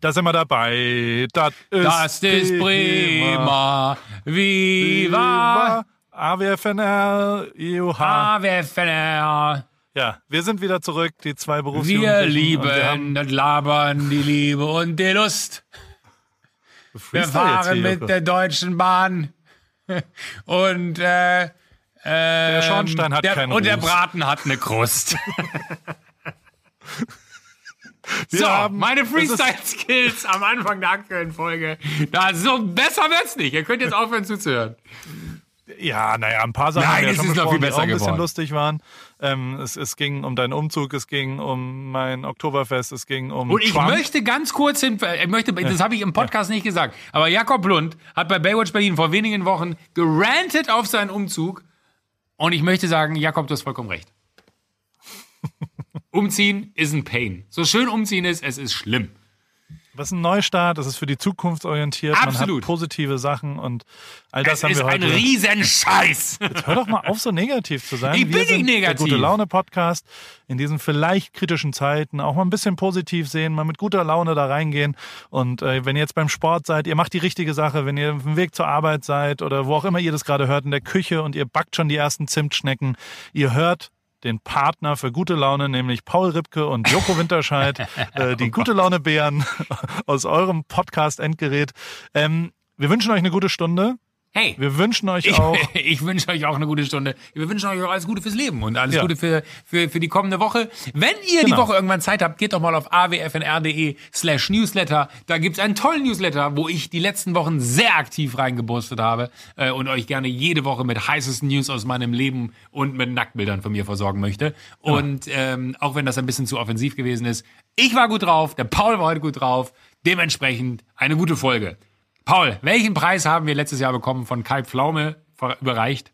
Da sind wir dabei. Das ist, Das ist Bremer. Viva! AWFNR, IUH. AWFNR. Ja, wir sind wieder zurück, die zwei Berufsjugendlichen. Wir und lieben wir das Labern, die Liebe und die Lust. Wir Freestyle fahren hier, mit der Deutschen Bahn. Und äh, der Schornstein hat der, keinen Und der Ruß. Braten hat eine Krust. Wir so, haben- meine Freestyle-Skills am Anfang der aktuellen Folge. Da so besser wird's nicht. Ihr könnt jetzt aufhören zuzuhören. Ja, naja, ein paar Sachen Nein, haben wir ja schon ist noch viel die besser auch ein bisschen geworden. lustig waren. Ähm, es, es ging um deinen Umzug, es ging um mein Oktoberfest, es ging um Und ich Trump. möchte ganz kurz hin, ich möchte, das habe ich im Podcast nicht gesagt, aber Jakob Lund hat bei Baywatch Berlin vor wenigen Wochen gerantet auf seinen Umzug. Und ich möchte sagen, Jakob, du hast vollkommen recht. Umziehen ist ein Pain. So schön umziehen ist, es ist schlimm. Was ist ein Neustart, es ist für die Zukunft orientiert, man Absolut. hat positive Sachen und all das Es haben ist wir ein heute. Riesenscheiß. Hör doch mal auf, so negativ zu sein. Ich wir bin nicht sind negativ. Der gute Laune Podcast in diesen vielleicht kritischen Zeiten auch mal ein bisschen positiv sehen, mal mit guter Laune da reingehen. Und äh, wenn ihr jetzt beim Sport seid, ihr macht die richtige Sache. Wenn ihr auf dem Weg zur Arbeit seid oder wo auch immer ihr das gerade hört in der Küche und ihr backt schon die ersten Zimtschnecken, ihr hört den Partner für gute Laune, nämlich Paul Ripke und Joko Winterscheid, äh, die gute Laune Bären aus eurem Podcast Endgerät. Ähm, wir wünschen euch eine gute Stunde. Hey, Wir wünschen euch ich, auch ich wünsche euch auch eine gute Stunde. Wir wünschen euch auch alles Gute fürs Leben und alles Ja. Gute für, für, für die kommende Woche. Wenn ihr die Genau. Woche irgendwann Zeit habt, geht doch mal auf awfnr.de slash newsletter. Da gibt's einen tollen Newsletter, wo ich die letzten Wochen sehr aktiv reingeburstet habe äh, und euch gerne jede Woche mit heißesten News aus meinem Leben und mit Nacktbildern von mir versorgen möchte. Und ähm, auch wenn das ein bisschen zu offensiv gewesen ist, ich war gut drauf, der Paul war heute gut drauf. Dementsprechend eine gute Folge. Paul, welchen Preis haben wir letztes Jahr bekommen von Kai Pflaume überreicht?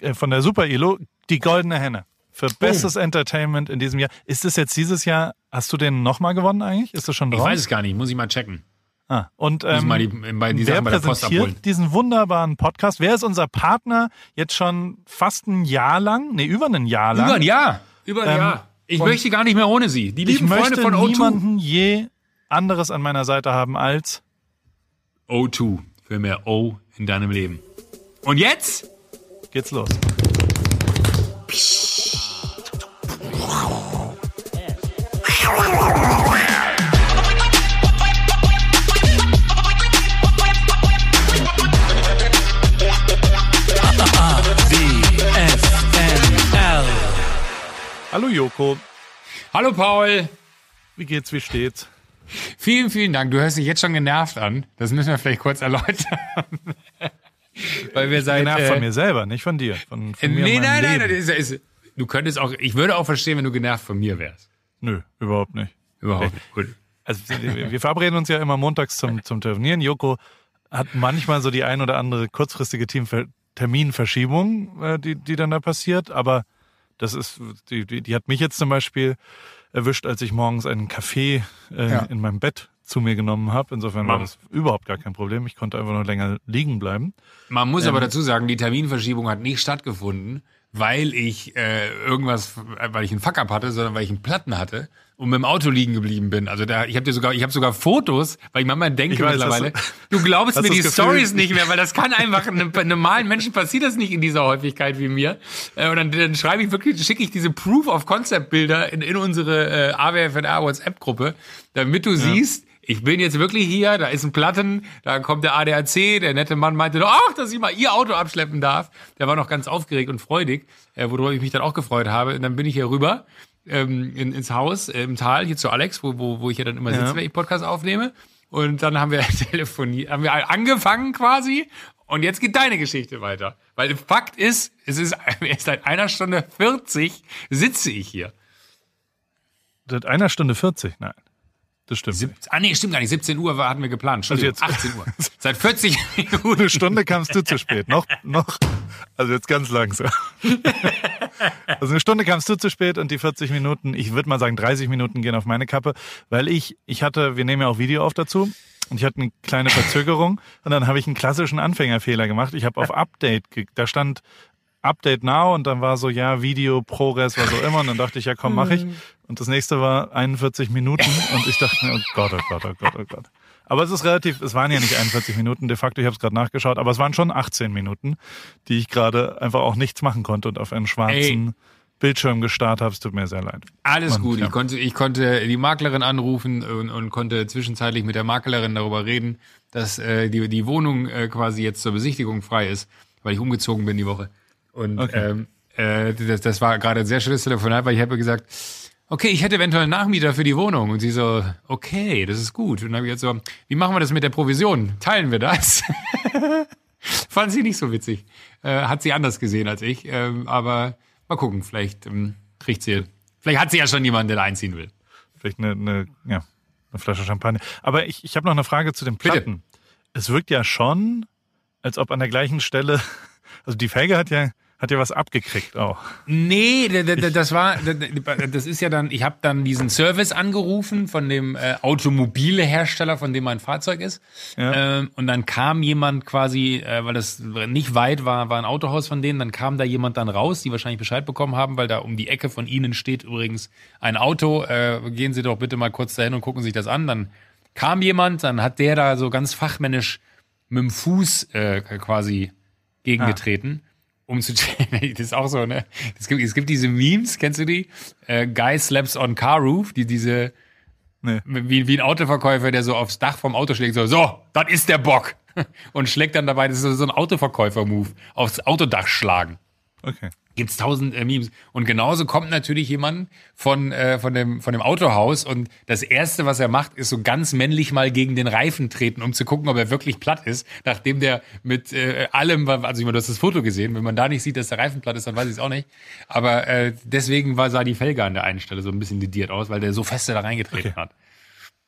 äh, von der Super Elo die goldene Henne für bestes Entertainment in diesem Jahr. Ist es jetzt dieses Jahr? Hast du den nochmal gewonnen eigentlich? Ist das schon Ich drauf? weiß es gar nicht, muss ich mal checken. Ah, und ähm, mal die, die wer Sachen präsentiert diesen wunderbaren Podcast? Wer ist unser Partner jetzt schon fast ein Jahr lang? Nee, über ein Jahr lang. Über ein Jahr. Über ein Ähm, Jahr. Ich möchte gar nicht mehr ohne sie. Die ich lieben Freunde möchte von O2. niemanden je anderes an meiner Seite haben als O2. Für mehr O in deinem Leben. Und jetzt? geht's los. Hallo Joko, Hallo Paul. wie geht's, wie steht's? Vielen, vielen Dank. Du hörst dich jetzt schon genervt an. Das müssen wir vielleicht kurz erläutern. Weil wir seit... Genervt äh, von mir selber, nicht von dir. Von, von mir Nee, nein, nein, nein. Ist, ist, du könntest auch... Ich würde auch verstehen, wenn du genervt von mir wärst. Nö, überhaupt nicht. Überhaupt nicht. Gut. Also wir wir verabreden uns ja immer montags zum, zum Telefonieren. Joko hat manchmal so die ein oder andere kurzfristige Teamver Terminverschiebung, äh, die, die dann da passiert, aber das ist, die, die, die hat mich jetzt zum Beispiel erwischt, als ich morgens einen Kaffee äh, Ja. in meinem Bett zu mir genommen habe. Insofern war das überhaupt gar kein Problem. Ich konnte einfach noch länger liegen bleiben. Man muss Ähm. aber dazu sagen, die Terminverschiebung hat nicht stattgefunden, weil ich äh, irgendwas, äh, weil ich einen Fuck-up hatte, sondern weil ich einen Platten hatte und mit dem Auto liegen geblieben bin. Also da, ich habe dir sogar, ich habe sogar Fotos, weil ich manchmal denke Ich weiß, mittlerweile, hast du glaubst mir du die Stories nicht mehr, weil das kann einfach einem, normalen Menschen passiert das nicht in dieser Häufigkeit wie mir. Äh, und dann, dann schreibe ich wirklich, schicke ich diese Proof of Concept Bilder in, in unsere äh, AWFNA WhatsApp Gruppe, damit du siehst, ich bin jetzt wirklich hier, da ist ein Platten, da kommt der ADAC, der nette Mann meinte, doch, ach, dass ich mal ihr Auto abschleppen darf. Der war noch ganz aufgeregt und freudig, äh, worüber ich mich dann auch gefreut habe. Und dann bin ich hier rüber ähm, in, ins Haus äh, im Tal, hier zu Alex, wo, wo, wo ich ja dann immer sitze, Ja. wenn ich Podcast aufnehme. Und dann haben wir telefoniert, haben wir angefangen quasi. Und jetzt geht deine Geschichte weiter. Weil Fakt ist, es ist erst seit einer Stunde 40 sitze ich hier. Seit einer Stunde 40, nein. Das stimmt. Sieb ah, nee, stimmt gar nicht. 17 Uhr hatten wir geplant. Also jetzt- 18 Uhr. Seit 40 Minuten. Eine Stunde kamst du zu spät. Noch, noch, also jetzt ganz langsam. Also eine Stunde kamst du zu spät und die 40 Minuten, ich würde mal sagen 30 Minuten gehen auf meine Kappe, weil ich, ich hatte, wir nehmen ja auch Video auf dazu und ich hatte eine kleine Verzögerung und dann habe ich einen klassischen Anfängerfehler gemacht. Ich habe auf Update, da stand Update now und dann war so, ja, Video, ProRes, was auch immer. Und dann dachte ich, ja komm, mach ich. Und das nächste war 41 Minuten und ich dachte mir, oh Gott, oh Gott, oh Gott, oh Gott. Aber es ist relativ, es waren ja nicht 41 Minuten, de facto, ich habe es gerade nachgeschaut, aber es waren schon 18 Minuten, die ich gerade einfach auch nichts machen konnte und auf einen schwarzen Ey. Bildschirm gestarrt habe. Es tut mir sehr leid. Alles und, gut. Ja. Ich, konnte, ich konnte die Maklerin anrufen und, und konnte zwischenzeitlich mit der Maklerin darüber reden, dass äh, die, die Wohnung äh, quasi jetzt zur Besichtigung frei ist, weil ich umgezogen bin die Woche. Und okay. ähm, äh, das, das war gerade ein sehr schönes Telefonat, weil ich habe gesagt, okay, ich hätte eventuell einen Nachmieter für die Wohnung. Und sie so, okay, das ist gut. Und dann habe ich jetzt so, wie machen wir das mit der Provision? Teilen wir das? Fand sie nicht so witzig. Äh, hat sie anders gesehen als ich. Ähm, aber mal gucken, vielleicht ähm, kriegt sie, vielleicht hat sie ja schon jemanden, der da einziehen will. Vielleicht eine, eine, ja, eine Flasche Champagner. Aber ich, ich habe noch eine Frage zu den Platten. Bitte. Es wirkt ja schon, als ob an der gleichen Stelle, also die Felge hat ja hat ihr was abgekriegt auch? Nee, das war, das ist ja dann, ich habe dann diesen Service angerufen von dem äh, Automobilhersteller, von dem mein Fahrzeug ist. Ja. Ähm, und dann kam jemand quasi, äh, weil das nicht weit war, war ein Autohaus von denen, dann kam da jemand dann raus, die wahrscheinlich Bescheid bekommen haben, weil da um die Ecke von ihnen steht übrigens ein Auto. Äh, gehen Sie doch bitte mal kurz dahin und gucken sich das an. Dann kam jemand, dann hat der da so ganz fachmännisch mit dem Fuß äh, quasi gegengetreten. Ah um zu das ist auch so, ne? Es gibt, es gibt diese Memes, kennst du die? Äh, Guy slaps on car roof, die diese nee. wie, wie ein Autoverkäufer, der so aufs Dach vom Auto schlägt, so, so, das ist der Bock. Und schlägt dann dabei, das ist so ein Autoverkäufer-Move, aufs Autodach schlagen. Okay gibt's tausend äh, Memes. Und genauso kommt natürlich jemand von, äh, von, dem, von dem Autohaus und das Erste, was er macht, ist so ganz männlich mal gegen den Reifen treten, um zu gucken, ob er wirklich platt ist, nachdem der mit äh, allem, also ich meine, du hast das Foto gesehen, wenn man da nicht sieht, dass der Reifen platt ist, dann weiß ich es auch nicht. Aber äh, deswegen war, sah die Felge an der einen Stelle so ein bisschen lidiert aus, weil der so feste da reingetreten okay. hat.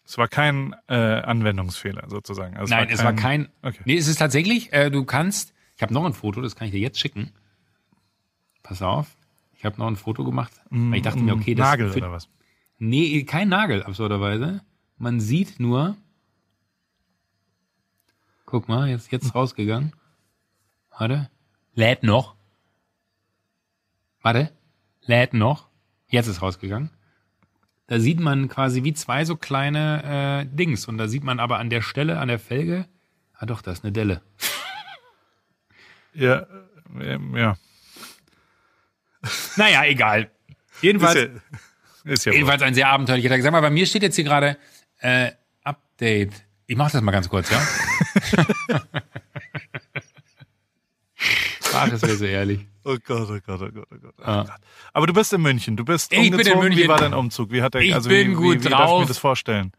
Es war kein äh, Anwendungsfehler sozusagen. Also Nein, es war kein. Es war kein okay. Nee, es ist tatsächlich, äh, du kannst, ich habe noch ein Foto, das kann ich dir jetzt schicken pass auf, ich habe noch ein Foto gemacht, mm, weil ich dachte mm, mir, okay, das Nagel oder was? Nee, kein Nagel, absurderweise. Man sieht nur, guck mal, jetzt jetzt rausgegangen. Warte, lädt noch. Warte, lädt noch. Jetzt ist rausgegangen. Da sieht man quasi wie zwei so kleine äh, Dings und da sieht man aber an der Stelle, an der Felge, ah doch, da ist eine Delle. ja, äh, ja. Naja, egal. Jedenfalls, ist ja, ist ja jedenfalls ein sehr abenteuerlicher Tag. Sag mal, bei mir steht jetzt hier gerade äh, Update. Ich mach das mal ganz kurz, ja? Ach, das wäre so ehrlich. Oh Gott, oh Gott, oh Gott, oh Gott. Oh ah. Gott. Aber du bist in München. Du bist ich umgezogen. Bin in München. Wie war dein Umzug? Wie hat der, ich also bin wie, gut wie, wie drauf. darf ich mir das vorstellen?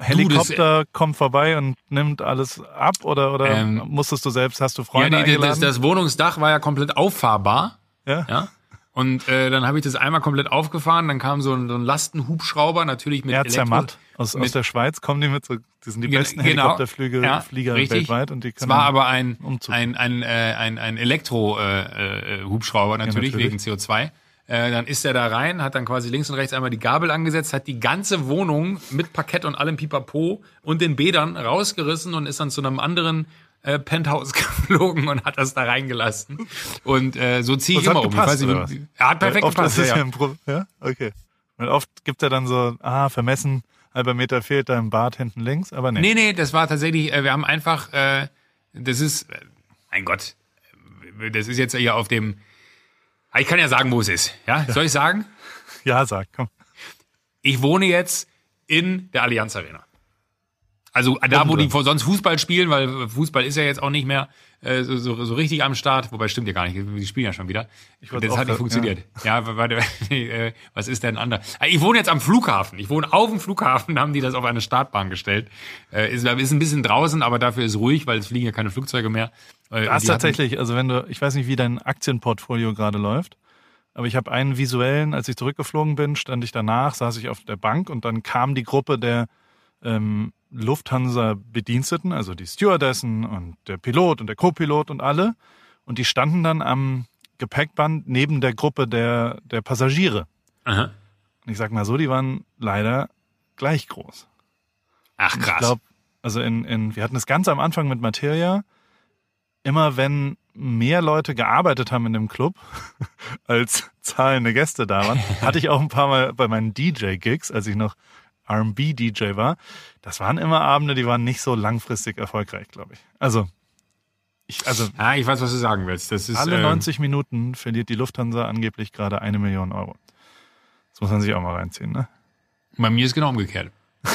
Helikopter du, kommt vorbei und nimmt alles ab oder oder ähm, musstest du selbst, hast du Freunde ja, nee, das, das Wohnungsdach war ja komplett auffahrbar. Ja. ja? Und äh, dann habe ich das einmal komplett aufgefahren, dann kam so ein, so ein Lastenhubschrauber, natürlich mit Erzermatt aus, aus der Schweiz, kommen die mit so, die sind die besten genau, Helikopterflüge ja, Flieger richtig. weltweit und die können Es war aber ein, ein, ein, äh, ein, ein Elektro-Hubschrauber äh, natürlich, ja, natürlich, wegen CO2. Äh, dann ist er da rein, hat dann quasi links und rechts einmal die Gabel angesetzt, hat die ganze Wohnung mit Parkett und allem Pipapo und den Bädern rausgerissen und ist dann zu einem anderen äh, Penthouse geflogen und hat das da reingelassen. Und äh, so ziehe ich immer um. Gepasst, ich weiß nicht, er hat perfekt oft gepasst. Ist ja, ja. Pro ja, okay. Weil oft gibt er dann so, ah, vermessen, halber Meter fehlt da im Bad hinten links, aber nee. Nee, nee, das war tatsächlich, äh, wir haben einfach, äh, das ist, äh, mein Gott, äh, das ist jetzt hier auf dem, ah, ich kann ja sagen, wo es ist. Ja, ja. soll ich sagen? Ja, sag, komm. Ich wohne jetzt in der Allianz Arena. Also da, wo die sonst Fußball spielen, weil Fußball ist ja jetzt auch nicht mehr äh, so, so, so richtig am Start, wobei stimmt ja gar nicht, die spielen ja schon wieder. Ich das hat nicht funktioniert. Ja, ja warte, äh, was ist denn anders? Ah, ich wohne jetzt am Flughafen. Ich wohne auf dem Flughafen, haben die das auf eine Startbahn gestellt. Äh, ist, ist ein bisschen draußen, aber dafür ist ruhig, weil es fliegen ja keine Flugzeuge mehr. Äh, du hast tatsächlich, also wenn du, ich weiß nicht, wie dein Aktienportfolio gerade läuft, aber ich habe einen visuellen, als ich zurückgeflogen bin, stand ich danach, saß ich auf der Bank und dann kam die Gruppe der ähm, Lufthansa-Bediensteten, also die Stewardessen und der Pilot und der Co-Pilot und alle. Und die standen dann am Gepäckband neben der Gruppe der, der Passagiere. Aha. Und ich sag mal so, die waren leider gleich groß. Ach krass. Ich glaube, also in, in, wir hatten es ganz am Anfang mit Materia. Immer wenn mehr Leute gearbeitet haben in dem Club als zahlende Gäste da waren. Hatte ich auch ein paar Mal bei meinen DJ-Gigs, als ich noch R&B-DJ war. Das waren immer Abende, die waren nicht so langfristig erfolgreich, glaube ich. Also, ich, also. Ja, ich weiß, was du sagen willst. Das ist, alle 90 ähm, Minuten verliert die Lufthansa angeblich gerade eine Million Euro. Das muss man sich auch mal reinziehen, ne? Bei mir ist genau umgekehrt.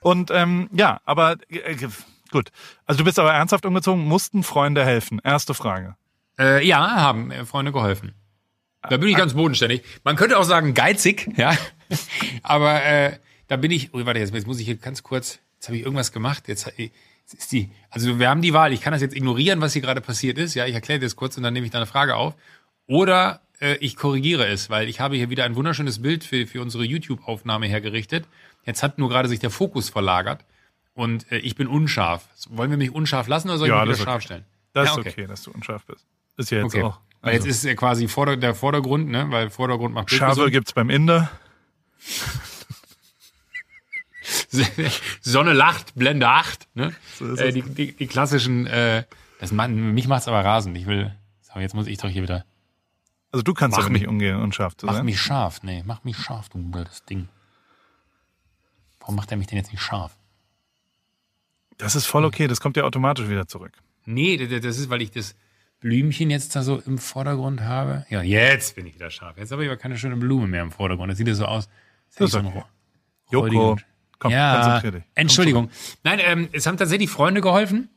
Und ähm, ja, aber äh, gut. Also du bist aber ernsthaft umgezogen, mussten Freunde helfen? Erste Frage. Äh, ja, haben äh, Freunde geholfen. Da bin ich ganz bodenständig. Man könnte auch sagen geizig, ja. aber äh, da bin ich. Oh, warte, jetzt, jetzt muss ich hier ganz kurz. Jetzt habe ich irgendwas gemacht. Jetzt, äh, jetzt ist die. Also wir haben die Wahl. Ich kann das jetzt ignorieren, was hier gerade passiert ist. Ja, ich erkläre das kurz und dann nehme ich da eine Frage auf. Oder äh, ich korrigiere es, weil ich habe hier wieder ein wunderschönes Bild für, für unsere YouTube-Aufnahme hergerichtet. Jetzt hat nur gerade sich der Fokus verlagert und äh, ich bin unscharf. Wollen wir mich unscharf lassen oder soll ja, ich mich wieder scharf okay. stellen? Das ist okay. okay. dass du unscharf bist. Ist ja jetzt okay. auch. Also. Jetzt ist ja quasi Vorder der Vordergrund, ne? Weil Vordergrund macht Bild Schafe gibt's beim Inder. Sonne lacht, Blende 8, ne? So äh, die, die, die klassischen, äh, das mich macht's aber rasend. Ich will, so, jetzt muss ich doch hier wieder. Also du kannst doch nicht umgehen, unscharf zu mach. Mach mich scharf, nee, mach mich scharf, du blödes Ding. Warum macht er mich denn jetzt nicht scharf? Das ist voll okay, das kommt ja automatisch wieder zurück. Nee, das ist, weil ich das Blümchen jetzt da so im Vordergrund habe. Ja, jetzt bin ich wieder scharf. Jetzt habe ich aber keine schöne Blume mehr im Vordergrund. Das sieht ja so aus. Das ist okay. Joko, komm, ja, konzentrier dich. Entschuldigung. Nein, ähm, es haben tatsächlich Freunde geholfen.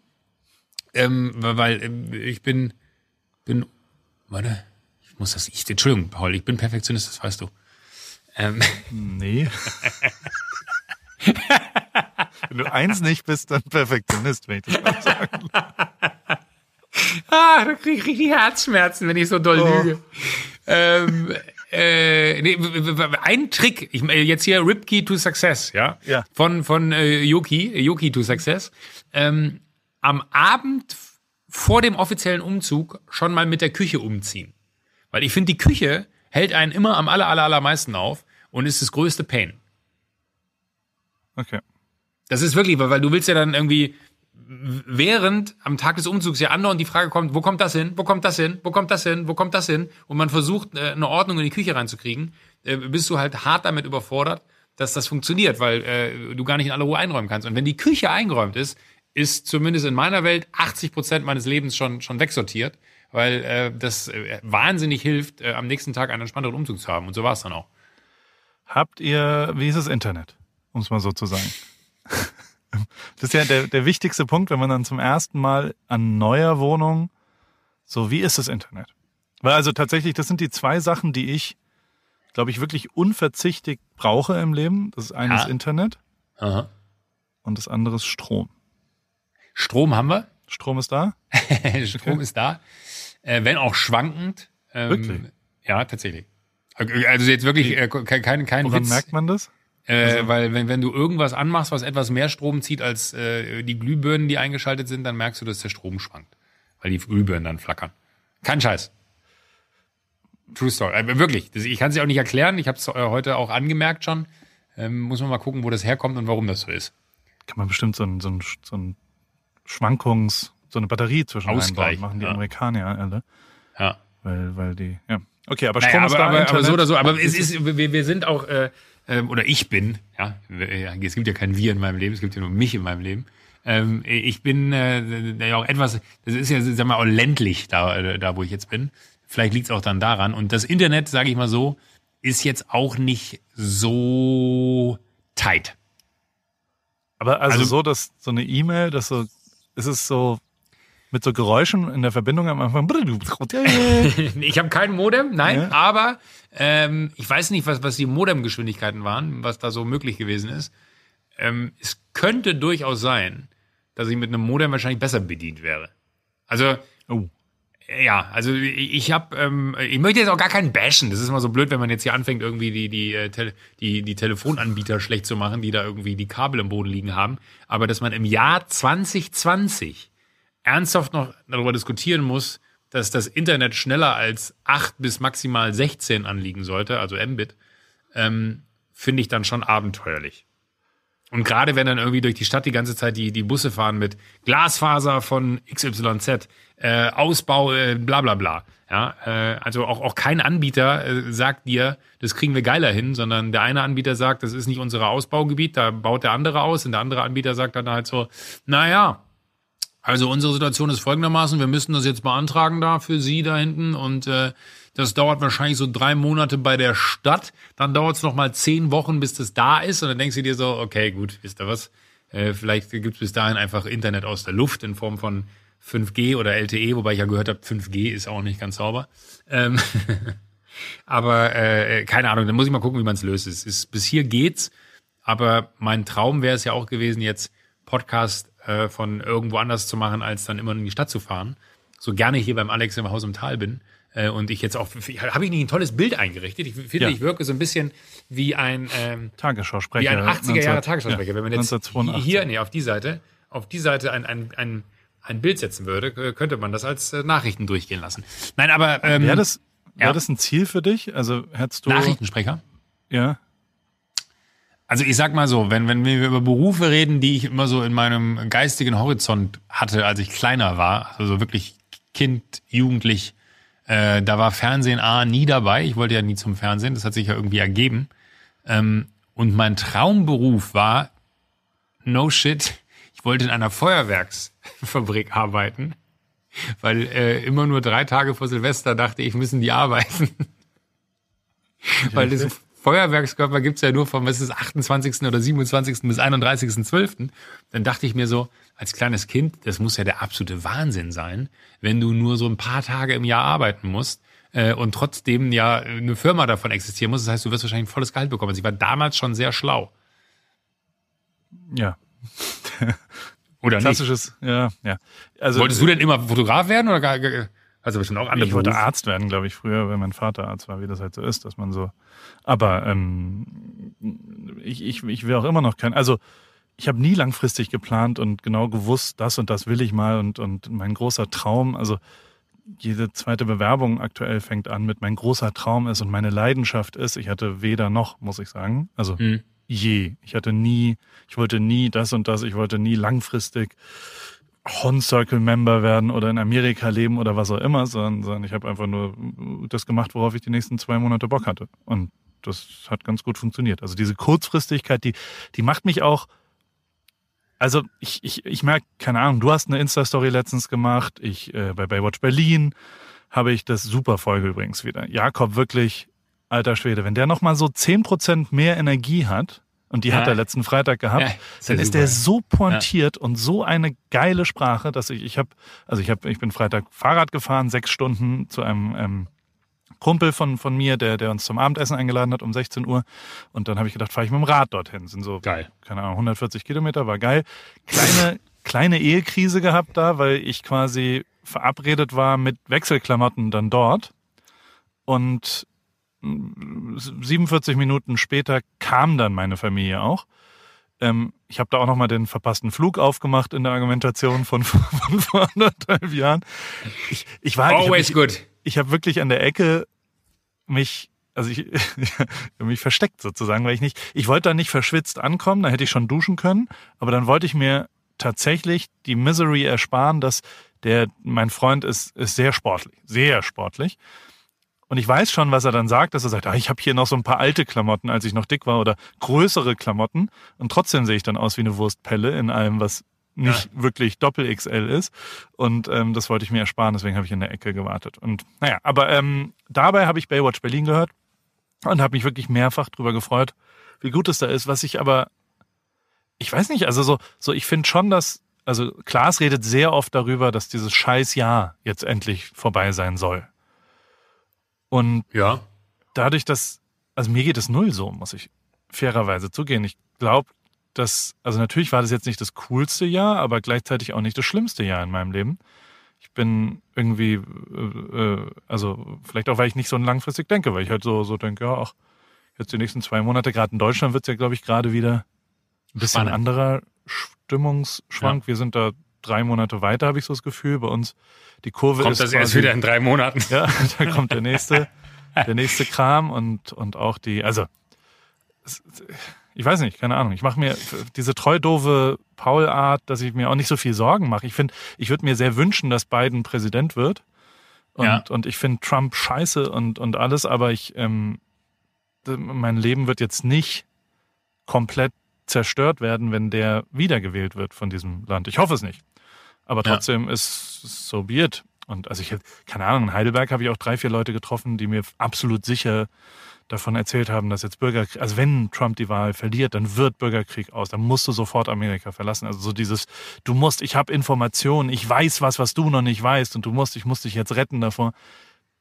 Ähm, weil ähm, ich bin, bin, warte, ich muss das, ich, Entschuldigung, Paul, ich bin Perfektionist, das weißt du. Ähm. Nee. Wenn du eins nicht bist, dann Perfektionist, wenn ich das mal sagen. ah, da kriege ich richtig Herzschmerzen, wenn ich so doll oh. lüge. Ähm, äh, nee, ein Trick, ich jetzt hier Ripkey to Success, ja, ja. von von äh, Yoki, Yoki to Success. Ähm, am Abend vor dem offiziellen Umzug schon mal mit der Küche umziehen, weil ich finde, die Küche hält einen immer am aller aller allermeisten auf und ist das größte Pain. Okay. Das ist wirklich, weil du willst ja dann irgendwie während am Tag des Umzugs ja andauernd die Frage kommt, wo kommt das hin, wo kommt das hin, wo kommt das hin, wo kommt das hin und man versucht äh, eine Ordnung in die Küche reinzukriegen, äh, bist du halt hart damit überfordert, dass das funktioniert, weil äh, du gar nicht in aller Ruhe einräumen kannst. Und wenn die Küche eingeräumt ist, ist zumindest in meiner Welt 80 Prozent meines Lebens schon schon wegsortiert, weil äh, das äh, wahnsinnig hilft, äh, am nächsten Tag einen entspannteren Umzug zu haben. Und so war es dann auch. Habt ihr, wie ist das Internet? um es mal so zu sagen. Das ist ja der, der wichtigste Punkt, wenn man dann zum ersten Mal an neuer Wohnung, so wie ist das Internet? Weil also tatsächlich, das sind die zwei Sachen, die ich, glaube ich, wirklich unverzichtig brauche im Leben. Das ist eines ja. Internet Aha. und das andere ist Strom. Strom haben wir. Strom ist da? Strom okay. ist da. Äh, wenn auch schwankend. Ähm, wirklich? Ja, tatsächlich. Also jetzt wirklich äh, kein, kein Woran Witz. merkt man das? Äh, also, weil wenn, wenn du irgendwas anmachst, was etwas mehr Strom zieht als äh, die Glühbirnen, die eingeschaltet sind, dann merkst du, dass der Strom schwankt. Weil die Glühbirnen dann flackern. Kein Scheiß. True Story. Äh, wirklich. Das, ich kann es ja auch nicht erklären. Ich habe es äh, heute auch angemerkt schon. Ähm, muss man mal gucken, wo das herkommt und warum das so ist. Kann man bestimmt so ein, so ein, so ein Schwankungs-, so eine Batterie zwischen Ausgleich machen die ja. Amerikaner alle. Ja. Weil, weil die, ja. Okay, aber Strom naja, ist aber, da, aber, aber so oder so. Aber es ist, wir, wir sind auch, äh, ähm, oder ich bin, ja, es gibt ja kein Wir in meinem Leben, es gibt ja nur mich in meinem Leben. Ähm, ich bin äh, ja auch etwas, das ist ja, sag mal, auch ländlich da, da wo ich jetzt bin. Vielleicht liegt es auch dann daran. Und das Internet, sage ich mal so, ist jetzt auch nicht so tight. Aber also, also so, dass so eine E-Mail, dass so, ist es so mit so Geräuschen in der Verbindung am Anfang. ich habe kein Modem, nein, ja. aber ähm, ich weiß nicht, was, was die Modemgeschwindigkeiten waren, was da so möglich gewesen ist. Ähm, es könnte durchaus sein, dass ich mit einem Modem wahrscheinlich besser bedient wäre. Also, oh. ja, also ich, habe, ähm, ich möchte jetzt auch gar keinen bashen. Das ist immer so blöd, wenn man jetzt hier anfängt, irgendwie die, die, äh, die, die Telefonanbieter schlecht zu machen, die da irgendwie die Kabel im Boden liegen haben. Aber dass man im Jahr 2020 ernsthaft noch darüber diskutieren muss, dass das Internet schneller als 8 bis maximal 16 anliegen sollte, also Mbit, ähm, finde ich dann schon abenteuerlich. Und gerade wenn dann irgendwie durch die Stadt die ganze Zeit die, die Busse fahren mit Glasfaser von XYZ, äh, Ausbau, äh, bla bla bla. Ja, äh, also auch, auch kein Anbieter äh, sagt dir, das kriegen wir geiler hin, sondern der eine Anbieter sagt, das ist nicht unser Ausbaugebiet, da baut der andere aus und der andere Anbieter sagt dann halt so, naja, also unsere Situation ist folgendermaßen, wir müssen das jetzt beantragen da für Sie da hinten. Und äh, das dauert wahrscheinlich so drei Monate bei der Stadt, dann dauert es nochmal zehn Wochen, bis das da ist. Und dann denkst du dir so, okay, gut, wisst ihr was, äh, vielleicht gibt es bis dahin einfach Internet aus der Luft in Form von 5G oder LTE, wobei ich ja gehört habe, 5G ist auch nicht ganz sauber. Ähm aber äh, keine Ahnung, dann muss ich mal gucken, wie man es löst. Bis hier geht's, aber mein Traum wäre es ja auch gewesen, jetzt Podcast äh, von irgendwo anders zu machen, als dann immer in die Stadt zu fahren. So gerne hier beim Alex im Haus im Tal bin. Äh, und ich jetzt auch, habe ich nicht ein tolles Bild eingerichtet? Ich finde, ja. ich wirke so ein bisschen wie ein ähm, Tagesschausprecher. Wie ein 80er Jahre Tagesschausprecher. Ja, Wenn man jetzt 1982. hier, nee, auf die Seite, auf die Seite ein, ein, ein ein Bild setzen würde, könnte man das als äh, Nachrichten durchgehen lassen. Nein, aber ähm, wäre das, wär ja. das ein Ziel für dich? Also hättest du Nachrichtensprecher? Ja. Also ich sag mal so, wenn, wenn wir über Berufe reden, die ich immer so in meinem geistigen Horizont hatte, als ich kleiner war, also wirklich Kind, Jugendlich, äh, da war Fernsehen A nie dabei. Ich wollte ja nie zum Fernsehen, das hat sich ja irgendwie ergeben. Ähm, und mein Traumberuf war, no shit, ich wollte in einer Feuerwerksfabrik arbeiten, weil äh, immer nur drei Tage vor Silvester dachte ich, müssen die arbeiten. weil das Feuerwerkskörper gibt's ja nur vom was ist, 28. oder 27. bis 31.12. Dann dachte ich mir so, als kleines Kind, das muss ja der absolute Wahnsinn sein, wenn du nur so ein paar Tage im Jahr arbeiten musst äh, und trotzdem ja eine Firma davon existieren muss. Das heißt, du wirst wahrscheinlich ein volles Gehalt bekommen. Also ich war damals schon sehr schlau. Ja. oder Klassisches, nicht? ja, ja. Also, Wolltest du denn immer Fotograf werden oder gar, also bestimmt auch andere Ich wollte Arzt werden, glaube ich, früher, wenn mein Vater Arzt war, wie das halt so ist, dass man so. Aber ähm, ich, ich, ich will auch immer noch kein. Also ich habe nie langfristig geplant und genau gewusst, das und das will ich mal und, und mein großer Traum, also jede zweite Bewerbung aktuell fängt an mit mein großer Traum ist und meine Leidenschaft ist. Ich hatte weder noch, muss ich sagen. Also hm je. Ich hatte nie, ich wollte nie das und das, ich wollte nie langfristig Hon Circle Member werden oder in Amerika leben oder was auch immer, sondern, sondern ich habe einfach nur das gemacht, worauf ich die nächsten zwei Monate Bock hatte. Und das hat ganz gut funktioniert. Also diese Kurzfristigkeit, die, die macht mich auch, also ich, ich, ich merke, keine Ahnung, du hast eine Insta-Story letztens gemacht, ich äh, bei Baywatch Berlin habe ich das super Folge übrigens wieder. Jakob wirklich alter Schwede, wenn der nochmal so zehn Prozent mehr Energie hat, und die ja. hat er letzten Freitag gehabt, ja, dann ist der so pointiert ja. und so eine geile Sprache, dass ich, ich habe, also ich habe, ich bin Freitag Fahrrad gefahren, sechs Stunden zu einem ähm, Kumpel von, von mir, der, der uns zum Abendessen eingeladen hat um 16 Uhr. Und dann habe ich gedacht, fahre ich mit dem Rad dorthin. Sind so, geil. keine Ahnung, 140 Kilometer, war geil. Kleine, kleine Ehekrise gehabt da, weil ich quasi verabredet war mit Wechselklamotten dann dort. Und 47 Minuten später kam dann meine Familie auch. Ähm, ich habe da auch nochmal den verpassten Flug aufgemacht in der Argumentation von, von vor anderthalb Jahren. Ich, ich war Always ich hab, good. Ich, ich habe wirklich an der Ecke mich, also ich, ich mich versteckt sozusagen, weil ich nicht, ich wollte da nicht verschwitzt ankommen, da hätte ich schon duschen können, aber dann wollte ich mir tatsächlich die Misery ersparen, dass der, mein Freund ist, ist sehr sportlich, sehr sportlich. Und ich weiß schon, was er dann sagt, dass er sagt, ah, ich habe hier noch so ein paar alte Klamotten, als ich noch dick war, oder größere Klamotten. Und trotzdem sehe ich dann aus wie eine Wurstpelle in allem, was nicht ja. wirklich Doppel-XL ist. Und ähm, das wollte ich mir ersparen, deswegen habe ich in der Ecke gewartet. Und naja, aber ähm, dabei habe ich Baywatch Berlin gehört und habe mich wirklich mehrfach drüber gefreut, wie gut es da ist. Was ich aber, ich weiß nicht, also so, so ich finde schon, dass, also Klaas redet sehr oft darüber, dass dieses scheiß Jahr jetzt endlich vorbei sein soll. Und ja. dadurch, dass, also mir geht es null so, muss ich fairerweise zugehen. Ich glaube, dass, also natürlich war das jetzt nicht das coolste Jahr, aber gleichzeitig auch nicht das schlimmste Jahr in meinem Leben. Ich bin irgendwie, äh, äh also vielleicht auch, weil ich nicht so langfristig denke, weil ich halt so, so denke, ja, ach, jetzt die nächsten zwei Monate, gerade in Deutschland wird es ja, glaube ich, gerade wieder ein bisschen Spannend. anderer Stimmungsschwank. Ja. Wir sind da drei Monate weiter, habe ich so das Gefühl. Bei uns die Kurve kommt ist. Kommt das erst wieder in drei Monaten? Ja, da kommt der nächste, der nächste Kram und, und auch die, also ich weiß nicht, keine Ahnung. Ich mache mir diese treu doofe Paul-Art, dass ich mir auch nicht so viel Sorgen mache. Ich finde, ich würde mir sehr wünschen, dass Biden Präsident wird. Und, ja. und ich finde Trump scheiße und, und alles, aber ich, ähm, mein Leben wird jetzt nicht komplett zerstört werden, wenn der wiedergewählt wird von diesem Land. Ich hoffe es nicht. Aber trotzdem ja. ist es so be it. Und also ich, keine Ahnung, in Heidelberg habe ich auch drei, vier Leute getroffen, die mir absolut sicher davon erzählt haben, dass jetzt Bürgerkrieg, also wenn Trump die Wahl verliert, dann wird Bürgerkrieg aus, dann musst du sofort Amerika verlassen. Also so dieses, du musst, ich habe Informationen, ich weiß was, was du noch nicht weißt und du musst, ich muss dich jetzt retten davor.